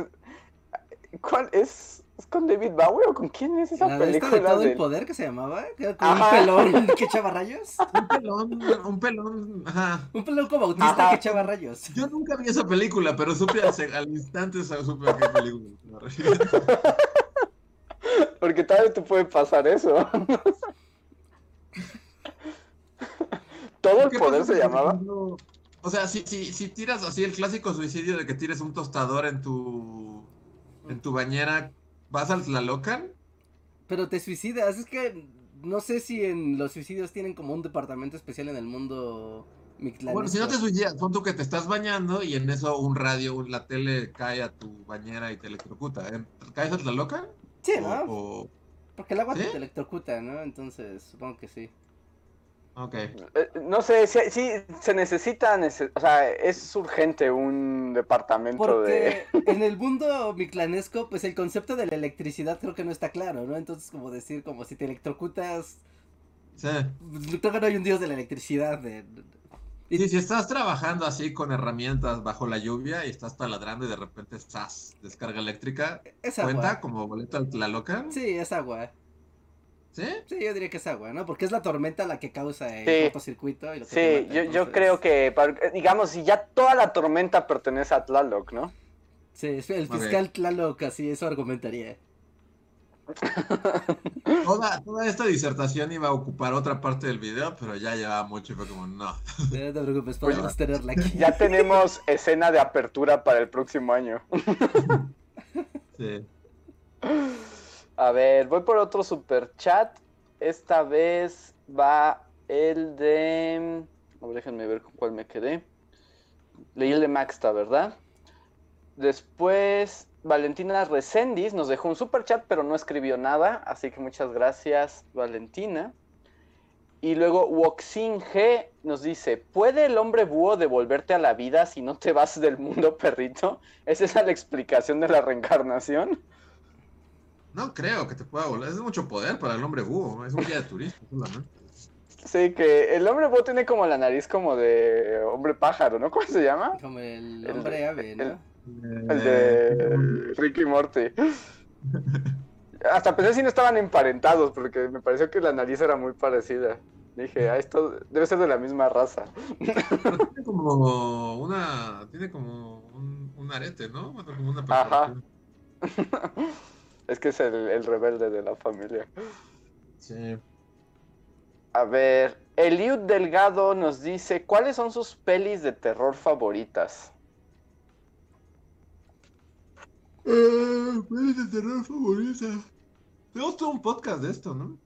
¿Cuál es? ¿Es con David Bowie o con quién es esa ¿La de esta de película? todo el del- poder que se llamaba? Ajá. un pelón que echaba rayos. Un pelón, un pelón, ajá. Un pelón como autista Ajá. que echaba rayos. Yo nunca vi esa película, pero supe al, al instante supe a qué película. Porque tal vez te puede pasar eso. Todo el ¿Qué poder se llamaba. O sea, si, si, si tiras así el clásico suicidio de que tires un tostador en tu en tu bañera, ¿vas al Tlalocan? Pero te suicidas, es que no sé si en los suicidios tienen como un departamento especial en el mundo. Bueno, si no te suicidas, pon tú que te estás bañando y en eso un radio, la tele cae a tu bañera y te electrocuta. ¿eh? ¿Caes al Tlalocan? Sí, O- ¿no? o- Porque el agua ¿Sí? te electrocuta, ¿no? Entonces, supongo que sí. Ok. Eh, no sé, sí, sí, se necesita, nece- o sea, es urgente un departamento de... Porque en el mundo miclanesco, pues el concepto de la electricidad creo que no está claro, ¿no? Entonces, como decir, como si te electrocutas, Sí. creo que no hay un dios de la electricidad. De... Y si estás trabajando así con herramientas bajo la lluvia y estás taladrando y de repente ¡zas! descarga eléctrica, Es ¿cuenta agua. como boleto al Tlalocan? Sí, es agua. ¿Sí? Sí, yo diría que es agua, ¿no? Porque es la tormenta la que causa el Sí. cortocircuito. Y lo que te Sí, mata, yo, yo creo que, para- digamos, si ya toda la tormenta pertenece a Tlaloc, ¿no? Sí, es- el fiscal Tlaloc, así eso argumentaría. Toda, toda esta disertación iba a ocupar otra parte del video, pero ya llevaba mucho y fue como, no. No te preocupes, podemos tenerla aquí. Ya tenemos escena de apertura para el próximo año. Sí. A ver, voy por otro super chat. Esta vez va el de. Déjenme ver con cuál me quedé. Leí el de Maxta, ¿verdad? Después, Valentina Recendis nos dejó un super chat, pero no escribió nada. Así que muchas gracias, Valentina. Y luego Woxin G nos dice: ¿Puede el hombre búho devolverte a la vida si no te vas del mundo perrito? ¿Es esa la explicación de la reencarnación? No creo que te pueda volar. Es mucho poder para el hombre búho. Es un guía de turista solamente. Sí, que el hombre búho tiene como la nariz como de hombre pájaro, ¿no? ¿Cómo se llama? Como el El- hombre ave, ¿no? el- El de Ricky Morty. Hasta pensé si no estaban emparentados, porque me pareció que la nariz era muy parecida. Dije, ah, esto debe ser de la misma raza. Pero tiene como una. Tiene como un, un arete, ¿no? Bueno, como una Ajá. Es que es el, el rebelde de la familia. Sí. A ver, Eliud Delgado nos dice, ¿cuáles son sus pelis de terror favoritas? Eh, pelis de terror favorita. Tenemos todo un podcast de esto, ¿no?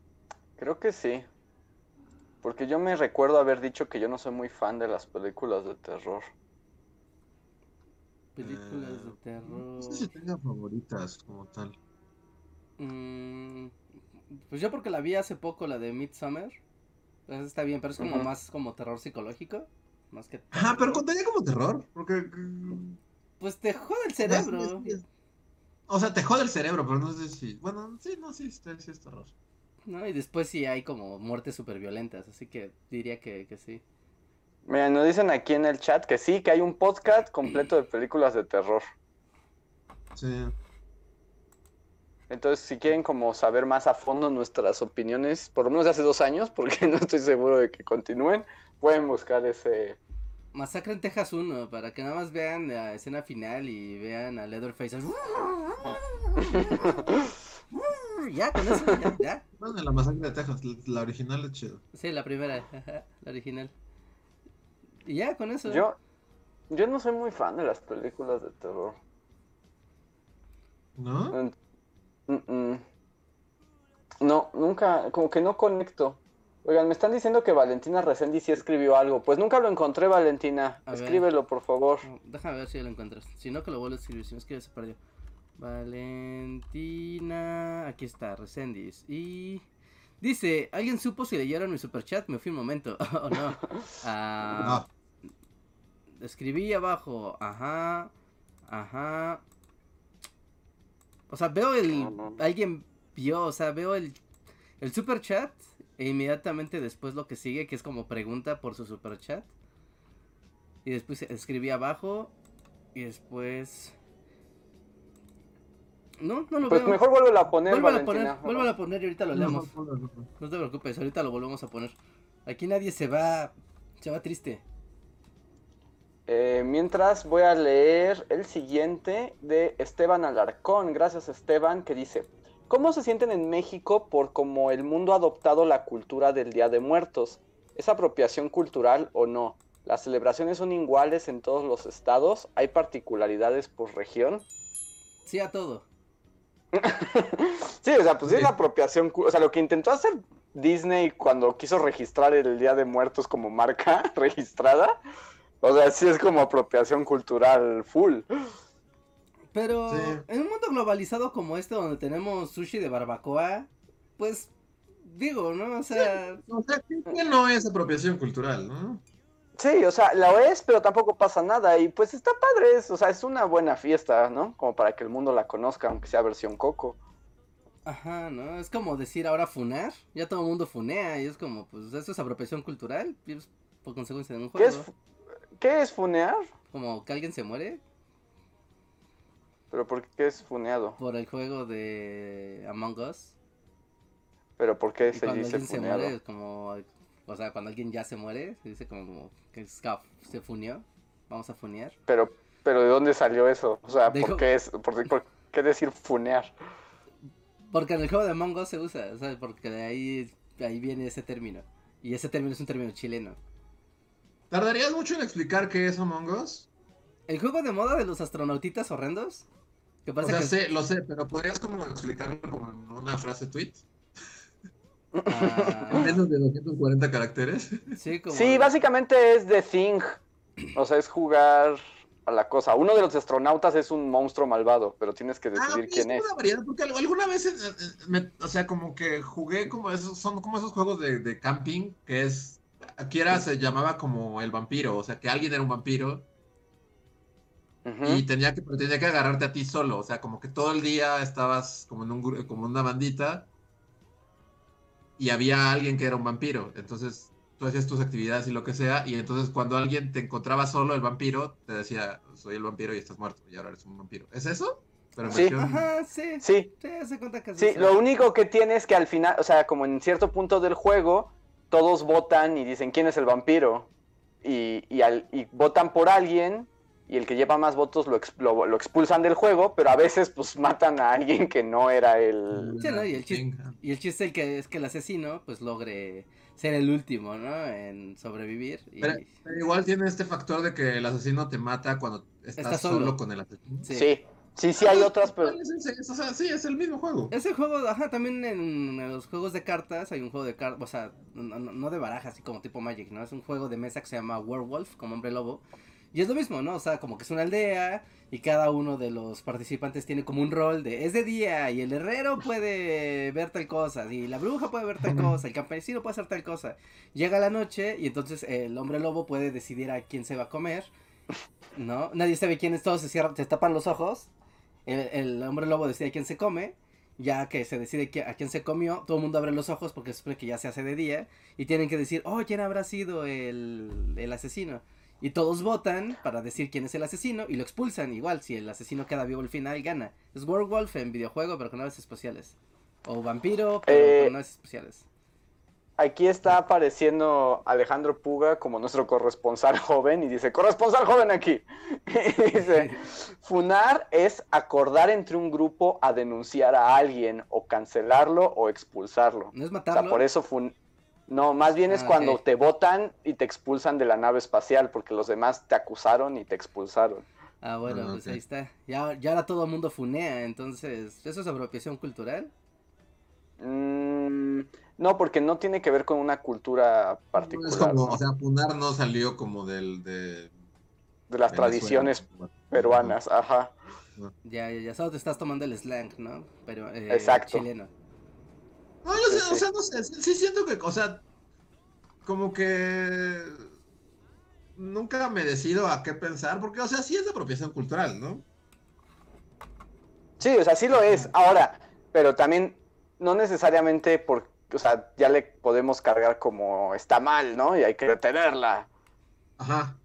Creo que sí. Porque yo me recuerdo haber dicho que yo no soy muy fan de las películas de terror. Películas de Eh, terror. No sé si tenga favoritas como tal. Mm, pues yo porque la vi hace poco, la de Midsummer. Pues está bien, pero es como más como terror psicológico. Más que Ajá, pero contaría como terror. Porque. Pues te jode el no cerebro. es- O sea, te jode el cerebro, pero no sé si. Bueno, sí, no, sí, sí, sí es terror. ¿no? Y después sí hay como muertes súper violentas, así que diría que, que sí. Mira, nos dicen aquí en el chat que sí, que hay un podcast completo de películas de terror. Sí. Entonces, si quieren como saber más a fondo nuestras opiniones, por lo menos de hace dos años, porque no estoy seguro de que continúen, pueden buscar ese... Masacre en Texas 1, para que nada más vean la escena final y vean a Leatherface. ya, con eso, ya, ya. Bueno, la masacre de Texas, la, original es chido. Sí, la primera, la original. Y ya, con eso. Yo, yo no soy muy fan de las películas de terror. ¿No? Mm, mm. No, nunca, como que no conecto. Oigan, me están diciendo que Valentina Resendi sí escribió algo. Pues nunca lo encontré, Valentina. A ver. Escríbelo, por favor. No, Déjame ver si lo encuentras. Si no, que lo vuelvo a escribir. Si no es que se perdió. Valentina. Aquí está, Resendis. Y. Dice: ¿Alguien supo si leyeron mi superchat? Me fui un momento. ¿O no? Ah, Escribí abajo. Ajá. Ajá. O sea, veo el. Alguien vio, o sea, veo el. El superchat. E inmediatamente después lo que sigue, que es como pregunta por su superchat. Y después escribí abajo. Y después. No, no lo Pues veo. mejor vuelvo a poner, Vuélvalo a poner, vuélvalo a poner y ahorita lo leemos. No, no, no, no. No te preocupes, ahorita lo volvemos a poner. Aquí nadie se va. Se va triste. Eh, mientras voy a leer el siguiente de Esteban Alarcón. Gracias Esteban, que dice, ¿cómo se sienten en México por cómo el mundo ha adoptado la cultura del Día de Muertos? ¿Es apropiación cultural o no? ¿Las celebraciones son iguales en todos los estados? ¿Hay particularidades por región? Sí a todo. Sí, o sea, pues sí es la apropiación, o sea, lo que intentó hacer Disney cuando quiso registrar el Día de Muertos como marca registrada, o sea, sí es como apropiación cultural full. Pero Sí. en un mundo globalizado como este, donde tenemos sushi de barbacoa, pues digo, ¿no? O sea, O sea, que no es apropiación cultural, ¿no? Sí, o sea, lo es, pero tampoco pasa nada y pues está padre, es, o sea, es una buena fiesta, ¿no? Como para que el mundo la conozca, aunque sea versión coco. ajá, ¿no? Es como decir ahora funar. Ya todo el mundo funea y es como, pues eso es apropiación cultural. y es por consecuencia de un ¿Qué juego. es, fu- ¿Qué es funear? Como que alguien se muere ¿Pero por qué es funeado? por el juego de Among Us. ¿Pero por qué se dice alguien se funeado? muere, como, o sea, cuando alguien ya se muere, se dice como que es- se funió. Vamos a funear. Pero, pero ¿de dónde salió eso? O sea, ¿por qué, es, por, por qué decir funear? Porque en el juego de Among Us se usa, o sea, porque de ahí, de ahí viene ese término. Y ese término es un término chileno. ¿Tardarías mucho en explicar qué es Among Us? El juego de moda de los astronautitas horrendos. Que O sea, que sé, lo sé, pero ¿podrías como explicarlo como en una frase tweet? ah, En menos de 240 caracteres. sí, como Sí, básicamente es The Thing. O sea, es jugar a la cosa. Uno de los astronautas es un monstruo malvado, pero tienes que decidir ok, quién es es. una variedad, porque al- alguna vez, eh, eh, me- o sea, como que jugué como esos, son como esos juegos de, de camping, que es, aquí era, se llamaba como el vampiro, o sea, que alguien era un vampiro y tenía que, tenía que agarrarte a ti solo, o sea, como que todo el día estabas como en un, como una bandita y había alguien que era un vampiro, entonces tú hacías tus actividades y lo que sea, y entonces cuando alguien te encontraba solo, el vampiro, te decía, soy el vampiro y estás muerto, y ahora eres un vampiro. ¿Es eso? Pero Sí. versión- Ajá, sí. Sí, Sí, se cuenta que es sí, eso. lo único que tienes que al final, o sea, como en cierto punto del juego, todos votan y dicen quién es el vampiro. Y, y, al- y votan por alguien y el que lleva más votos lo, lo- lo expulsan del juego, pero a veces pues matan a alguien que no era el... Sí, ¿no? Y el chiste, y el chiste el que es que el asesino pues logre ser el último, ¿no? En sobrevivir. Y... Pero, pero igual tiene este factor de que el asesino te mata cuando estás Estás solo. solo. con el asesino. Sí. Sí, sí, sí hay otras, pero... Es- es- es- o sea, sí, es el mismo juego. Ese juego, ajá, también en, en los juegos de cartas hay un juego de cartas, o sea, no, no- no de baraja, así como tipo Magic, ¿no? Es un juego de mesa que se llama Werewolf, como hombre lobo. Y es lo mismo, ¿no? O sea, como que es una aldea y cada uno de los participantes tiene como un rol de es de día y el herrero puede ver tal cosa y la bruja puede ver tal cosa, el campesino puede hacer tal cosa. Llega la noche y entonces el hombre lobo puede decidir a quién se va a comer, ¿no? Nadie sabe quién es, todos se cierran, se tapan los ojos. El, el hombre lobo decide a quién se come ya que se decide a quién se comió, todo el mundo abre los ojos porque supone que ya se hace de día y tienen que decir, oh, ¿quién habrá sido el, el asesino? Y todos votan para decir quién es el asesino y lo expulsan. Igual, si el asesino queda vivo al final, gana. Es Werewolf en videojuego, pero con naves especiales. O vampiro, pero Eh, con naves especiales. Aquí está apareciendo Alejandro Puga como nuestro corresponsal joven y dice, corresponsal joven aquí. Y dice, funar es acordar entre un grupo a denunciar a alguien o cancelarlo o expulsarlo. ¿No es O sea, matarlo? por eso fun... No, más bien es Ah, cuando te votan y te expulsan de la nave espacial porque los demás te acusaron y te expulsaron. Ah, bueno, Ah, pues ahí está. Ya, ya ahora todo el mundo funea, entonces, ¿eso es apropiación cultural? Mm, no, porque no tiene que ver con una cultura Es particular, como, ¿no? o sea, Punar no salió como del de de las Venezuela. tradiciones peruanas, ajá. Ya, ya, ya solo te estás tomando el slang, ¿no? Pero, eh, Exacto. chileno. No, yo sé, Sí, o sea, no sé, sí, sí siento que, o sea, como que nunca me decido a qué pensar, porque, o sea, sí es de apropiación cultural, ¿no? Sí, o sea, sí lo es. Ahora, pero también no necesariamente por, o sea, ya le podemos cargar como está mal, ¿no? Y hay que detenerla. Ajá.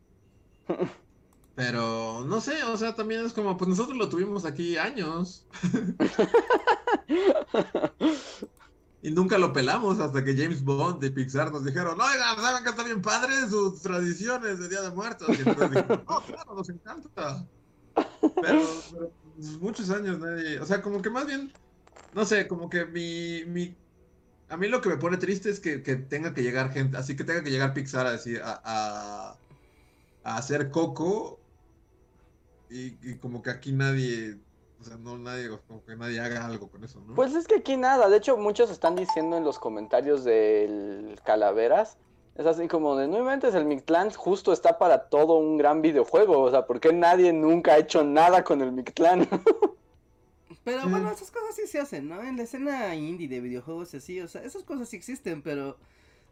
Pero, no sé, o sea, también es como, pues nosotros lo tuvimos aquí años. Y nunca lo pelamos hasta que James Bond de Pixar nos dijeron, oigan, ¿saben que está bien padre sus tradiciones de Día de Muertos? Y entonces dijimos, no, claro, nos encanta. Pero, pero, pues, muchos años nadie, o sea, como que más bien, no sé, como que mi, mi, a mí lo que me pone triste es que, que tenga que llegar gente, así que tenga que llegar Pixar a decir, a, a, hacer Coco y, y como que aquí nadie, o sea, no nadie, como que nadie haga algo con eso, ¿no? Pues es que aquí nada, de hecho muchos están diciendo en los comentarios del Calaveras, es así como de, no inventes, el Mictlán justo está para todo un gran videojuego, o sea, ¿por qué nadie nunca ha hecho nada con el Mictlán? Pero Sí. bueno, esas cosas sí se hacen, ¿no? En la escena indie de videojuegos así, o sea, esas cosas sí existen, pero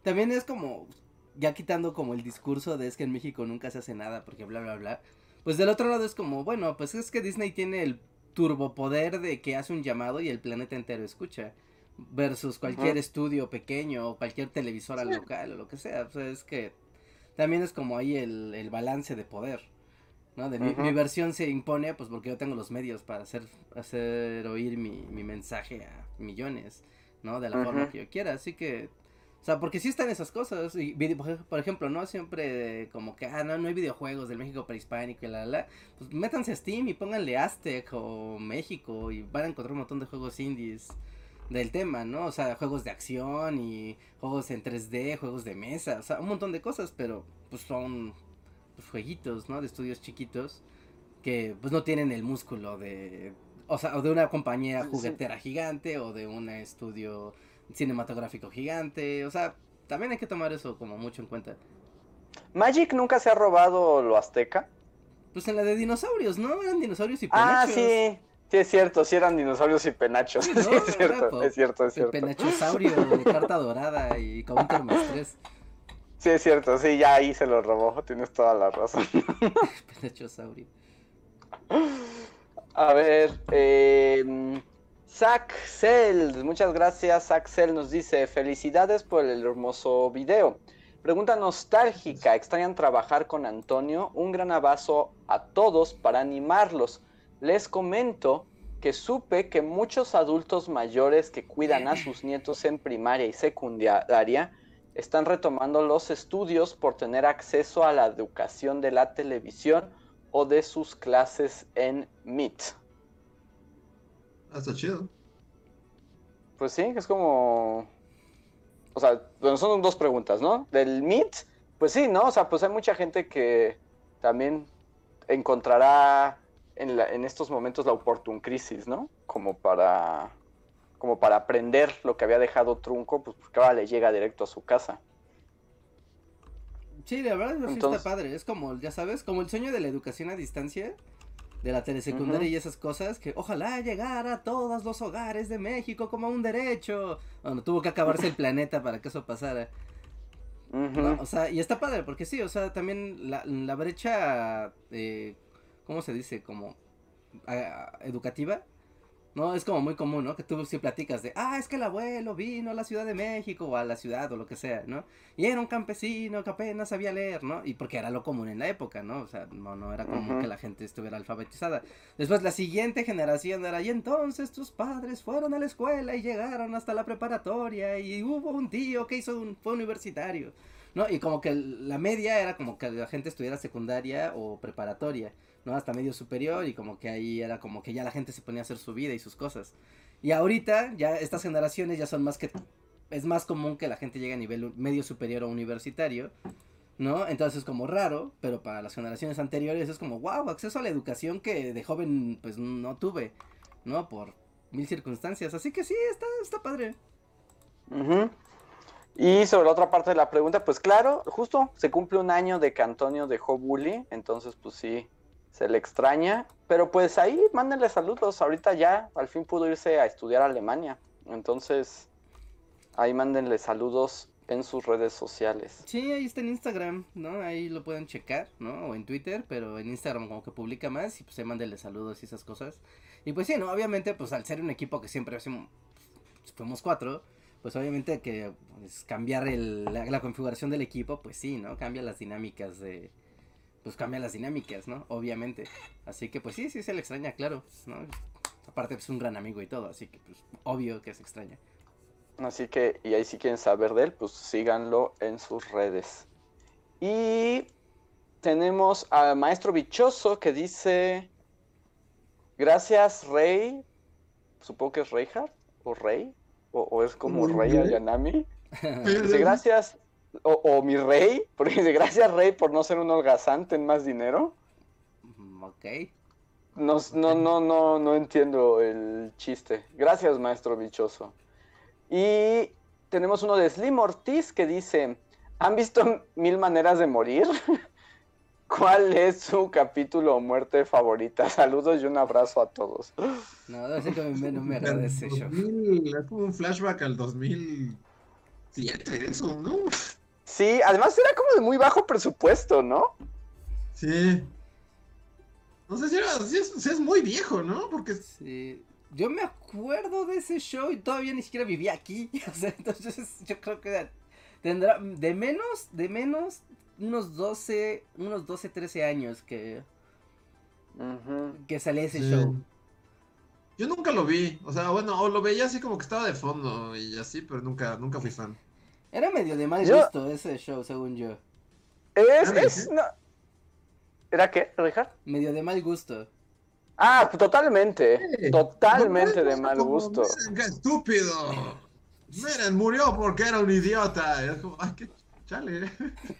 también es como, ya quitando como el discurso de es que en México nunca se hace nada porque bla, bla, bla. Pues del otro lado es como, bueno, pues es que Disney tiene el turbopoder de que hace un llamado y el planeta entero escucha. Versus cualquier estudio pequeño o cualquier televisora local o lo que sea. O sea, es que también es como ahí el, el balance de poder. ¿No? De mi, versión se impone pues porque yo tengo los medios para hacer, hacer oír mi, mi mensaje a millones, ¿no? De la forma que yo quiera. Así que, o sea, porque sí están esas cosas. Y, por ejemplo, ¿no? Siempre como que, ah, no, no hay videojuegos del México prehispánico y la, la, la. Pues métanse a Steam y pónganle Aztec o México y van a encontrar un montón de juegos indies del tema, ¿no? O sea, juegos de acción y juegos en 3D, juegos de mesa, o sea, un montón de cosas, pero pues son pues, jueguitos, ¿no? De estudios chiquitos que pues no tienen el músculo de, o sea, o de una compañía Sí, sí. juguetera gigante o de un estudio cinematográfico gigante, o sea, también hay que tomar eso como mucho en cuenta. Magic nunca se ha robado lo azteca. Pues en la de dinosaurios, ¿no? Eran dinosaurios y Ah, penachos. sí, sí es cierto, sí eran dinosaurios y penachos. Sí, Sí, ¿no? es cierto, es cierto, es El cierto. penachosaurio de carta dorada y counter más tres. Sí, es cierto, sí, ya ahí se lo robó, tienes toda la razón. Penachosaurio. A ver, eh, Zach Cell, muchas gracias. Zach Cell nos dice: Felicidades por el hermoso video. Pregunta nostálgica: ¿extrañan trabajar con Antonio? Un gran abrazo a todos para animarlos. Les comento que supe que muchos adultos mayores que cuidan a sus nietos en primaria y secundaria están retomando los estudios por tener acceso a la educación de la televisión o de sus clases en Meet. Ah, está chido. Pues sí, es como... O sea, bueno, son dos preguntas, ¿no? Del Meet, pues sí, ¿no? O sea, pues hay mucha gente que también encontrará en, la- en estos momentos la oportun crisis, ¿no? Como para, como para aprender lo que había dejado trunco, pues porque ahora le llega directo a su casa. Sí, la verdad sí Entonces- está padre. Es como, ya sabes, como el sueño de la educación a distancia, de la telesecundaria y esas cosas, que ojalá llegara a todos los hogares de México como un derecho. Bueno, tuvo que acabarse el planeta para que eso pasara. ¿no? O sea, y está padre, porque sí, o sea, también la, la brecha, eh, ¿cómo se dice? Como ah, educativa, ¿no? Es como muy común, ¿no? Que tú sí platicas de, ah, es que el abuelo vino a la Ciudad de México o a la ciudad o lo que sea, ¿no? Y era un campesino que apenas sabía leer, ¿no? Y porque era lo común en la época, ¿no? O sea, no, no era común que la gente estuviera alfabetizada. Después la siguiente generación era, y entonces tus padres fueron a la escuela y llegaron hasta la preparatoria y hubo un tío que hizo un, fue universitario, ¿no? Y como que la media era como que la gente estuviera secundaria o preparatoria, ¿no? Hasta medio superior y como que ahí era como que ya la gente se ponía a hacer su vida y sus cosas. Y ahorita ya estas generaciones ya son más que... Es más común que la gente llegue a nivel medio superior o universitario, ¿no? Entonces es como raro, pero para las generaciones anteriores es como, wow, acceso a la educación que de joven pues no tuve, ¿no? Por mil circunstancias. Así que sí, está, está padre. Y sobre la otra parte de la pregunta, pues claro, justo se cumple un año de que Antonio dejó Bully, entonces pues sí, se le extraña, pero pues ahí mándenle saludos, ahorita ya al fin pudo irse a estudiar a Alemania, entonces ahí mándenle saludos en sus redes sociales. Sí, ahí está en Instagram, ¿no? Ahí lo pueden checar, ¿no? O en Twitter, pero en Instagram como que publica más y pues ahí mándenle saludos y esas cosas. Y pues sí, ¿no? Obviamente, pues al ser un equipo que siempre hacemos, fuimos cuatro, pues obviamente que pues, cambiar el, la, la configuración del equipo, pues sí, ¿no? Cambia las dinámicas de... Pues cambia las dinámicas, ¿no? Obviamente. Así que pues sí, sí se le extraña, claro, ¿no? Aparte pues un gran amigo y todo, así que pues obvio que se extraña. Así que, y ahí si quieren saber de él, pues síganlo en sus redes. Y tenemos al maestro bichoso que dice, gracias Rey, supongo que es Reinhardt, o Rey, o, o es como Muy Rey. Ayanami. Dice, gracias, o, o mi Rey, porque dice, gracias Rey por no ser un holgazán, ten más dinero. Mm, ok. No, no, no, no, no entiendo el chiste. Gracias, maestro bichoso. Y tenemos uno de Slim Ortiz que dice, ¿han visto Mil Maneras de Morir? ¿Cuál es su capítulo o muerte favorita? Saludos y un abrazo a todos. No, que me- me. 2000, es como un flashback al 2007, eso, ¿no? Sí, además era como de muy bajo presupuesto, ¿no? Sí. No sé si, era, si, es, si es muy viejo, ¿no? Porque Sí. Yo me acuerdo de ese show y todavía ni siquiera vivía aquí. O sea, entonces yo creo que tendrá de menos, de menos, unos 12, unos 12, 13 años que, Ujú. que salía ese Sí. show. yo nunca lo vi. O sea, bueno, o lo veía así como que estaba de fondo y así, pero nunca, nunca fui fan. Era medio de mal Yo- gusto ese show, según yo. Es, es, no. ¿Era qué, Richard? Medio de mal gusto. Ah, totalmente. Sí. Totalmente No, de mal gusto. "Miren, ¡Qué estúpido! Miren, murió porque era un idiota. Es como, ay, qué chale.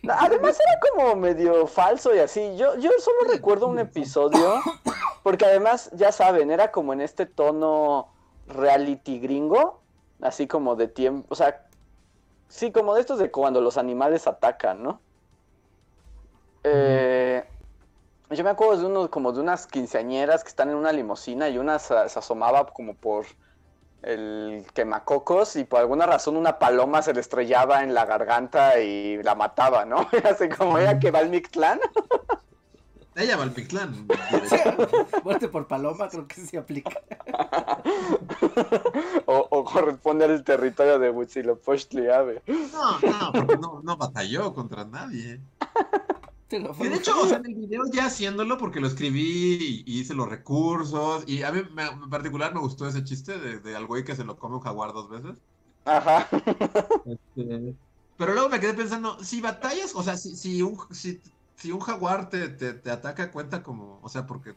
Además era como medio falso y así. Yo, yo solo recuerdo un episodio, porque además, ya saben, era como en este tono reality gringo, así como de tiempo, o sea, sí, como de estos de cuando los animales atacan, ¿no? Eh, yo me acuerdo de unos, como de unas quinceañeras que están en una limusina y una se, asomaba como por el quemacocos y por alguna razón una paloma se le estrellaba en la garganta y la mataba, ¿no? Así como ella que va al Mictlán. Ella va al Pictlán. Muerte por paloma, creo que sí aplica. o, o corresponde al territorio de Huitzilopochtli Ave. No, no, porque no, no batalló contra nadie. Te lo Y de hecho, o sea, en el video ya haciéndolo porque lo escribí y, y hice los recursos. Y a mí me- en particular me gustó ese chiste de, de al güey que se lo come un jaguar dos veces. Ajá. Este, Pero luego me quedé pensando, si batallas, o sea, si, si un, si, si un jaguar te, te, te ataca, cuenta como, o sea, porque,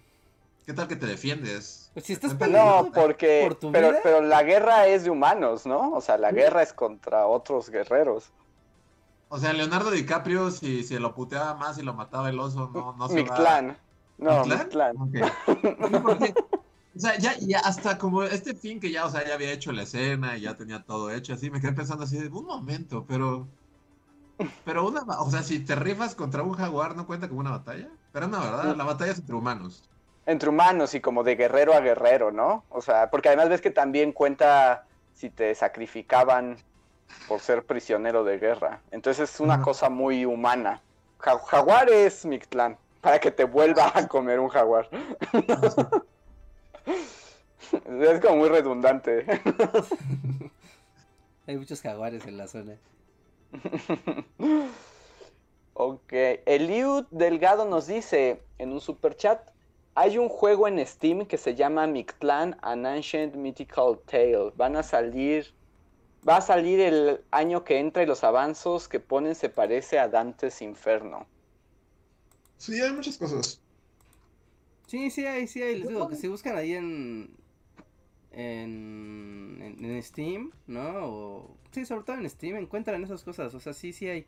¿qué tal que te defiendes? Pues si estás peleando No, porque. ¿Por tu pero, vida? pero la guerra es de humanos, ¿no? O sea, la guerra es contra otros guerreros. O sea, Leonardo DiCaprio, si, si lo puteaba más y lo mataba el oso, no, no se va- Mictlán. No, ¿Mictlán? Mictlán. Ok. Sí, porque, o sea, ya, ya hasta como este fin que ya, o sea, ya había hecho la escena y ya tenía todo hecho, así, me quedé pensando así, de, un momento, pero... Pero una, o sea, si te rifas contra un jaguar, ¿no cuenta como una batalla? Pero no, ¿verdad? La batalla es entre humanos. Entre humanos y como de guerrero a guerrero, ¿no? O sea, porque además ves que también cuenta si te sacrificaban por ser prisionero de guerra. Entonces es una cosa muy humana. Ja- jaguar es Mictlán, para que te vuelva a comer un jaguar. es como muy redundante. Hay muchos jaguares en la zona. Ok, Eliud Delgado nos dice en un super chat, hay un juego en Steam que se llama Mictlan An Ancient Mythical Tale. Van a salir, va a salir el año que entra y los avanzos que ponen se parece a Dante's Inferno. Sí, hay muchas cosas. Sí, sí hay, sí hay. Les digo que si buscan ahí en, en, en, en Steam, ¿no? O, sí, sobre todo en Steam encuentran esas cosas. O sea, sí, sí hay.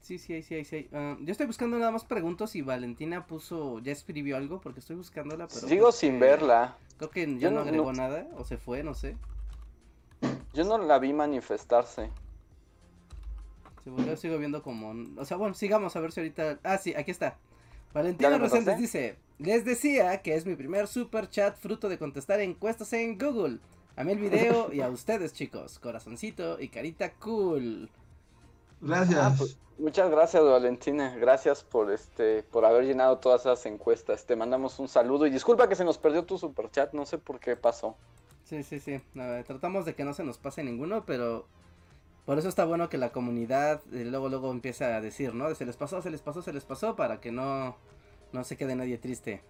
Sí, sí hay, sí hay, sí hay. Ah, yo estoy buscando nada más pregunto si Valentina puso, ya escribió algo, porque estoy buscándola, pero... Sigo creo sin que- verla. Creo que ya Yo no no- agregó no- nada, o se fue, no sé. Yo no la vi manifestarse. Sí, yo sigo viendo como... O sea, bueno, sigamos a ver si ahorita... Ah, sí, aquí está. ¿Ya Valentina pasaste? dice, les decía que es mi primer super chat fruto de contestar encuestas en Google. A mí el video y a ustedes chicos, corazoncito y carita cool. Gracias. Ah, pues, muchas gracias Valentina, gracias por este, por haber llenado todas esas encuestas. Te mandamos un saludo y disculpa que se nos perdió tu super chat, no sé por qué pasó. Sí, sí, sí. Ver, tratamos de que no se nos pase ninguno, pero por eso está bueno que la comunidad eh, luego luego empieza a decir, ¿no? Se les pasó, se les pasó, se les pasó, para que no, no se quede nadie triste.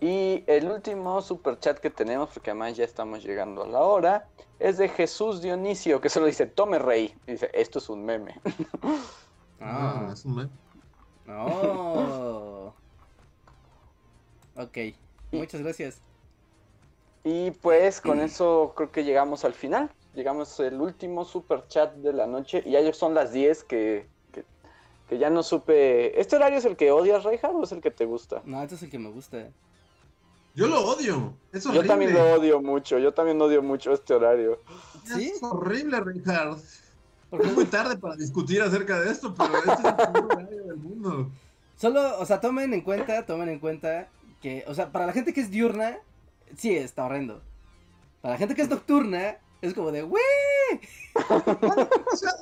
Y el último super chat que tenemos, porque además ya estamos llegando a la hora, es de Jesús Dionisio, que solo dice, tome rey. Y dice, esto es un meme. Ah, Ah, es un meme. oh. Ok, muchas gracias. Y pues con eso creo que llegamos al final. Llegamos al último super chat de la noche y ya son las 10 que, que, ya no supe. ¿Este horario es el que odias, Reinhardt, o es el que te gusta? No, este es el que me gusta. Yo lo odio. Es Yo también lo odio mucho, yo también odio mucho este horario. ¿Sí? Es horrible. Porque Es muy tarde para discutir acerca de esto, pero este es el peor horario del mundo. Solo, o sea, tomen en cuenta, tomen en cuenta que, o sea, para la gente que es diurna, sí, está horrendo. Para la gente que es nocturna, es como de, O sea,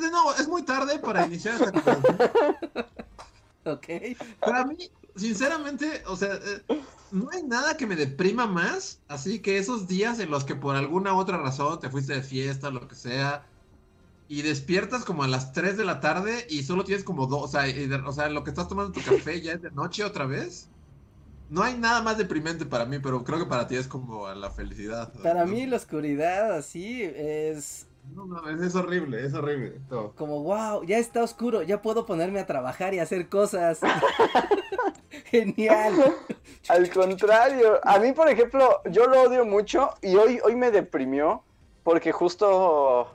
de nuevo, es muy tarde para iniciar esta conversación. Ok. Para mí, sinceramente, o sea, eh, no hay nada que me deprima más, así que esos días en los que por alguna otra razón te fuiste de fiesta, lo que sea, y despiertas como a las 3 de la tarde y solo tienes como dos, o sea, y de- o sea, lo que estás tomando tu café ya es de noche otra vez. No hay nada más deprimente para mí, pero creo que para ti es como la felicidad. Para mí la oscuridad así es No, no, es, es horrible, es horrible. todo. como, wow, ya está oscuro, ya puedo ponerme a trabajar y hacer cosas. Genial. Al contrario, a mí, por ejemplo, yo lo odio mucho y hoy, hoy me deprimió porque justo,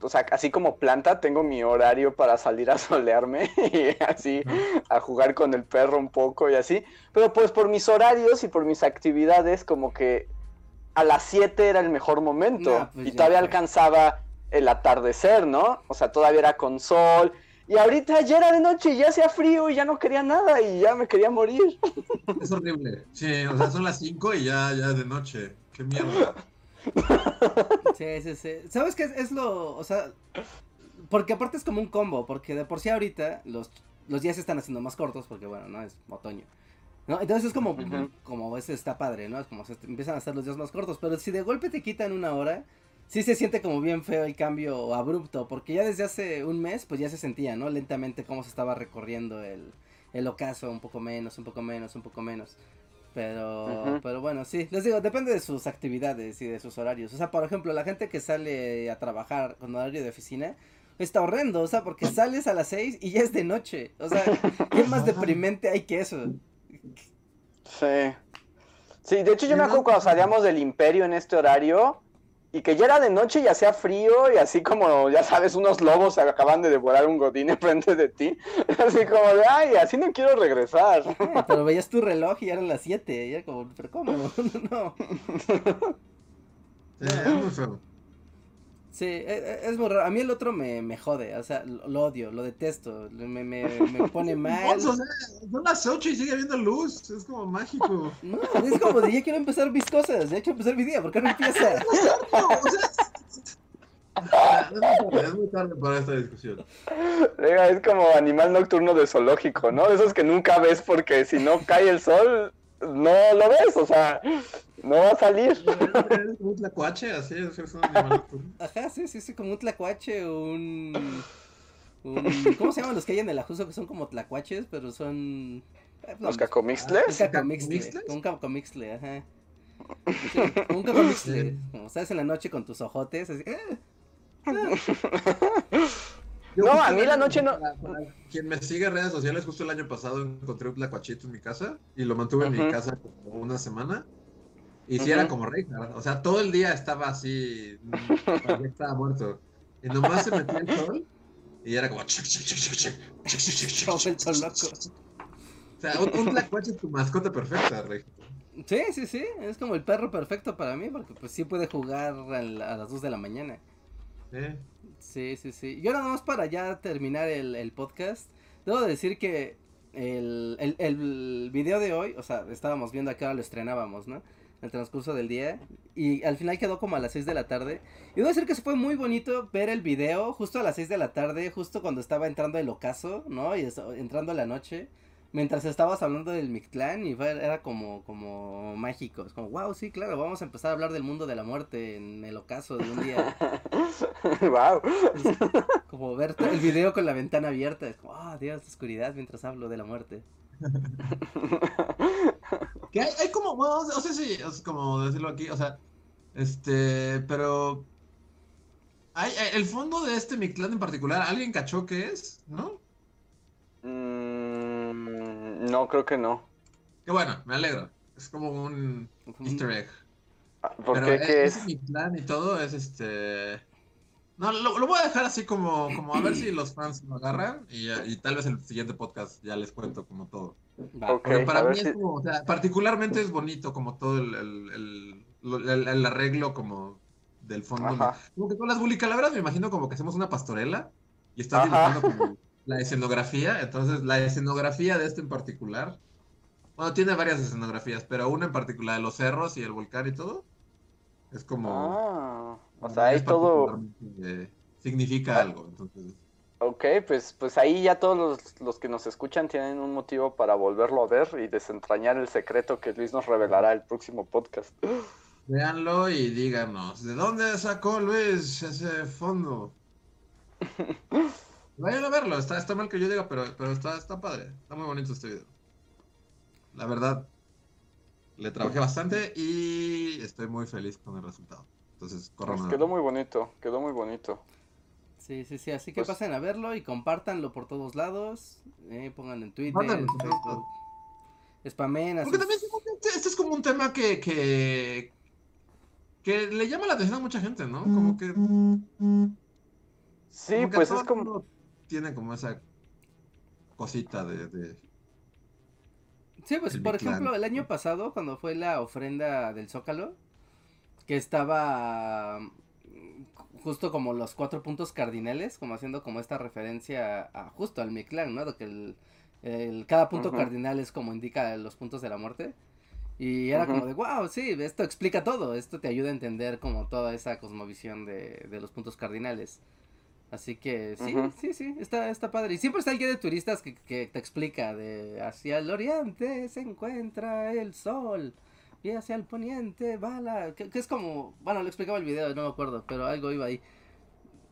o sea, así como planta, tengo mi horario para salir a solearme y así a jugar con el perro un poco y así. Pero pues por mis horarios y por mis actividades, como que a las 7 era el mejor momento No, pues y todavía alcanzaba el atardecer, ¿no? O sea, todavía era con sol. Y ahorita ya era de noche y ya hacía frío y ya no quería nada y ya me quería morir. Es horrible. Sí, o sea, son las 5 y ya, ya de noche. Qué mierda. Sí, sí, sí. ¿Sabes qué es, es lo, o sea, porque aparte es como un combo, porque de por sí ahorita los, los días se están haciendo más cortos, porque bueno, no es otoño. ¿No? Entonces es como, Ujú. como ese está padre, ¿no? Es como se empiezan a hacer los días más cortos, pero si de golpe te quitan una hora, sí se siente como bien feo el cambio abrupto, porque ya desde hace un mes, pues ya se sentía, ¿no? Lentamente cómo se estaba recorriendo el, el ocaso, un poco menos, un poco menos, un poco menos. Pero, pero bueno, sí, les digo, depende de sus actividades y de sus horarios. O sea, por ejemplo, la gente que sale a trabajar con horario de oficina, está horrendo, o sea, porque sales a las 6 y ya es de noche. O sea, ¿qué más deprimente hay que eso? Sí. Sí, de hecho yo me acuerdo cuando salíamos del imperio en este horario y que ya era de noche y hacía frío y así como, ya sabes, unos lobos acaban de devorar un godín enfrente de ti. Así como de, ay, así no quiero regresar. Eh, Pero veías tu reloj y eran las 7. Y era como, ¿pero cómo? no. Muy feo. Sí, e- e- es muy raro. A mí el otro me, me jode, o sea, lo, lo odio, lo detesto, me, me, me pone mal. Sea, son las 8 y sigue habiendo luz. Es como mágico. No, es como de ya quiero empezar mis cosas, ya quiero empezar mi día, ¿por qué no empieza? Es muy tarde, es muy tarde para esta discusión. Venga, Es como animal nocturno de zoológico, ¿no? De esos que nunca ves porque si no cae el sol, no lo ves, o sea, no va a salir. Es como un tlacuache, así, es es un. Ajá, sí, sí, sí, como un tlacuache o un, un... ¿Cómo se llaman los que hay en el ajuso que son como tlacuaches, pero son... eh, no, Los Un cacomixles. cacomixtle, ¿Cacomixles? un cacomixtle, ajá. Sí, un cacomixtle, como estás en la noche con tus ojotes, así... Yo No, a mí la noche no- para- para quien me sigue en redes sociales, justo el año pasado encontré un tlacuachito en mi casa y lo mantuve uh -huh. en mi casa como una semana. Y sí uh -huh. era como rey, ¿verdad? o sea, todo el día estaba así, estaba muerto. Y nomás se metía el sol y era como... O sea, un, un tlacuache es tu mascota perfecta, Rey. Sí, sí, sí, es como el perro perfecto para mí porque pues sí puede jugar a, a las 2 de la mañana. Sí, sí, sí. Yo nada más para ya terminar el, el podcast, debo decir que el, el, el video de hoy, o sea, estábamos viendo a qué hora lo estrenábamos, ¿no? El transcurso del día. Y al final quedó como a las 6 de la tarde. Y debo decir que fue muy bonito ver el video justo a las 6 de la tarde, justo cuando estaba entrando el ocaso, ¿no? Y eso- entrando la noche. Mientras estabas hablando del Mictlán y fue- era como, como mágico. Es como, wow, sí, claro, vamos a empezar a hablar del mundo de la muerte en el ocaso de un día. wow. Como ver el video con la ventana abierta. Es como, ah, Dios, oscuridad mientras hablo de la muerte. Que hay, hay como, bueno, no sé si es como decirlo aquí, o sea, este, pero hay, hay- el fondo de este Mictlán en particular, ¿alguien cachó qué es? ¿No? Mm, no, creo que no. Que bueno, me alegro. Es como un easter egg. Ah, ¿Por Pero qué? e- ¿Qué ese es? Mictlán y todo es este... No, lo, lo voy a dejar así como, como a ver si los fans lo agarran y, tal vez el siguiente podcast ya les cuento como todo. Va. Ok. Porque para mí es como, o sea, particularmente es bonito como todo el, el, el- lo- el- el arreglo como del fondo. Ajá. Como que con las bulicalaveras me imagino como que hacemos una pastorela y estás dibujando como la escenografía. Entonces, la escenografía de este en particular, bueno, tiene varias escenografías, pero una en particular de los cerros y el volcán y todo, es como... Ah, o sea, es todo. eh, significa Ah. algo, entonces... Ok, pues, pues ahí ya todos los, los que nos escuchan tienen un motivo para volverlo a ver y desentrañar el secreto que Luis nos revelará el próximo podcast. Véanlo y díganos, ¿de dónde sacó Luis ese fondo? Vayan a verlo, está, está mal que yo diga, pero, pero está, está padre, está muy bonito este video. La verdad, le trabajé bastante y estoy muy feliz con el resultado. Entonces, corran Pues quedó muy bonito, quedó muy bonito. Sí, sí, sí. Así que Pues- pasen a verlo y compártanlo por todos lados. Eh, pongan en Twitter, Compártanlo, en Facebook. Spamen Porque sus- también que este, este es como un tema que, que, que le llama la atención a mucha gente, ¿no? Como que, Sí, como que pues todo es como... mundo tiene como esa cosita de... de- Sí, pues el por ejemplo, el año pasado, cuando fue la ofrenda del Zócalo, que estaba mm, justo como los cuatro puntos cardinales, como haciendo como esta referencia a justo al Mictlán, ¿no? De que el, el- cada punto cardinal es como indica los puntos de la muerte. Y era como de, wow, sí, esto explica todo, esto te ayuda a entender como toda esa cosmovisión de, de los puntos cardinales. Así que sí, Ujú. sí, sí, está, está padre. Y siempre está el guía de turistas que, que te explica de hacia el oriente se encuentra el sol y hacia el poniente va la... Que, que es como, bueno, lo explicaba el video, no me acuerdo, pero algo iba ahí.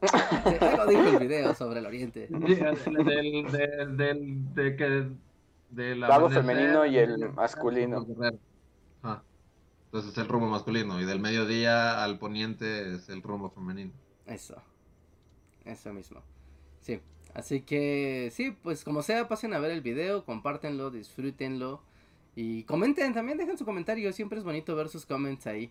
Sí, algo dijo el video sobre el oriente. del, del, del, del- de que del lado femenino y el masculino. Ah, entonces es el rumbo masculino y del mediodía al poniente es el rumbo femenino. Eso. Eso mismo. Sí. Así que sí, pues como sea, pasen a ver el video, compártenlo, disfrútenlo y comenten también, dejen su comentario, siempre es bonito ver sus comments ahí.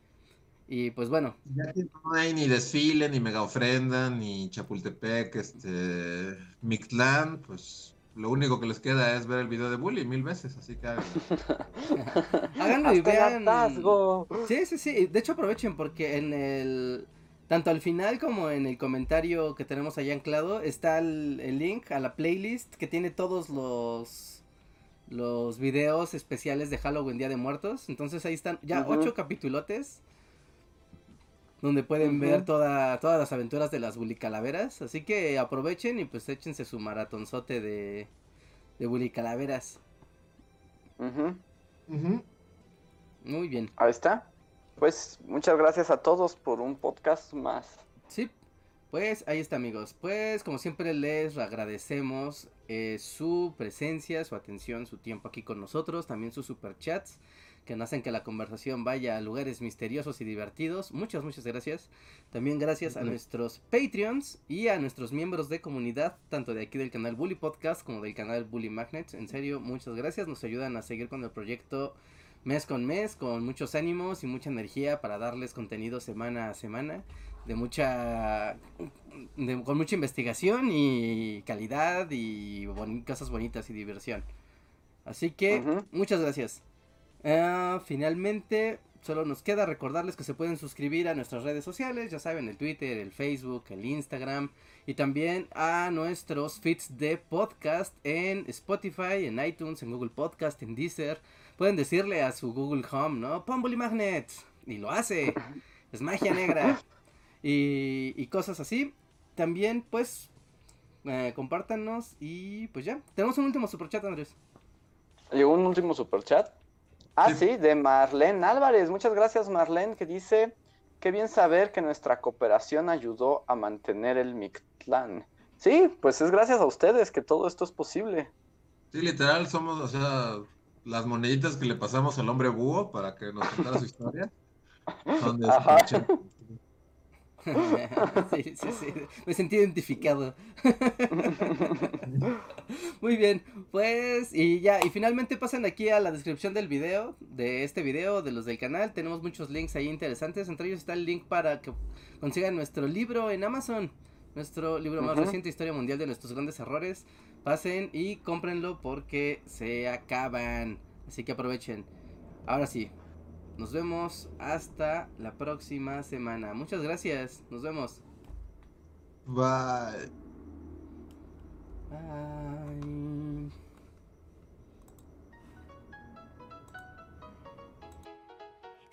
Y pues bueno. Ya que no hay ni desfile, ni mega ofrenda, ni Chapultepec, este, Mictlán, pues lo único que les queda es ver el video de Bully mil veces, así que háganlo. y vean. Sí, sí, sí. De hecho aprovechen porque en el tanto al final como en el comentario que tenemos allá anclado está el, el link a la playlist que tiene todos los los videos especiales de Halloween Día de Muertos. Entonces ahí están ya ocho capitulotes donde pueden ver toda, todas las aventuras de las bulicalaveras. Así que aprovechen y pues échense su maratonzote de, de bulicalaveras. Muy bien. Ahí está. Pues muchas gracias a todos por un podcast más. Sí, pues ahí está amigos. Pues como siempre les agradecemos eh, su presencia, su atención, su tiempo aquí con nosotros, también sus superchats que nos hacen que la conversación vaya a lugares misteriosos y divertidos. Muchas, muchas gracias. También gracias a nuestros Patreons y a nuestros miembros de comunidad, tanto de aquí del canal Bully Podcast como del canal Bully Magnets. En serio, muchas gracias. Nos ayudan a seguir con el proyecto mes con mes, con muchos ánimos y mucha energía para darles contenido semana a semana de mucha con mucha investigación y calidad y cosas bonitas y diversión. Así que muchas gracias. Ah, finalmente, solo nos queda recordarles que se pueden suscribir a nuestras redes sociales, ya saben, el Twitter, el Facebook, el Instagram y también a nuestros feeds de podcast en Spotify, en iTunes, en Google Podcast, en Deezer. Pueden decirle a su Google Home, ¿no? Pon Magnet y lo hace. Es magia negra. Y, y cosas así. También, pues, eh, compártanos y pues ya. Tenemos un último superchat, Andrés. ¿Llegó un último superchat? Ah, sí. de Marlene Álvarez. Muchas gracias, Marlene, que dice, qué bien saber que nuestra cooperación ayudó a mantener el Mictlán. Sí, pues es gracias a ustedes que todo esto es posible. Sí, literal, somos, o sea, las moneditas que le pasamos al hombre búho para que nos contara su historia. Son de sí, sí, sí. Me sentí identificado. Muy bien, pues y ya, y finalmente pasen aquí a la descripción del video, de este video, de los del canal. Tenemos muchos links ahí interesantes. Entre ellos está el link para que consigan nuestro libro en Amazon. Nuestro libro más reciente, Historia Mundial de nuestros grandes errores. Pasen y cómprenlo porque se acaban. Así que aprovechen. Ahora sí, nos vemos hasta la próxima semana. Muchas gracias. Nos vemos. Bye. Bye.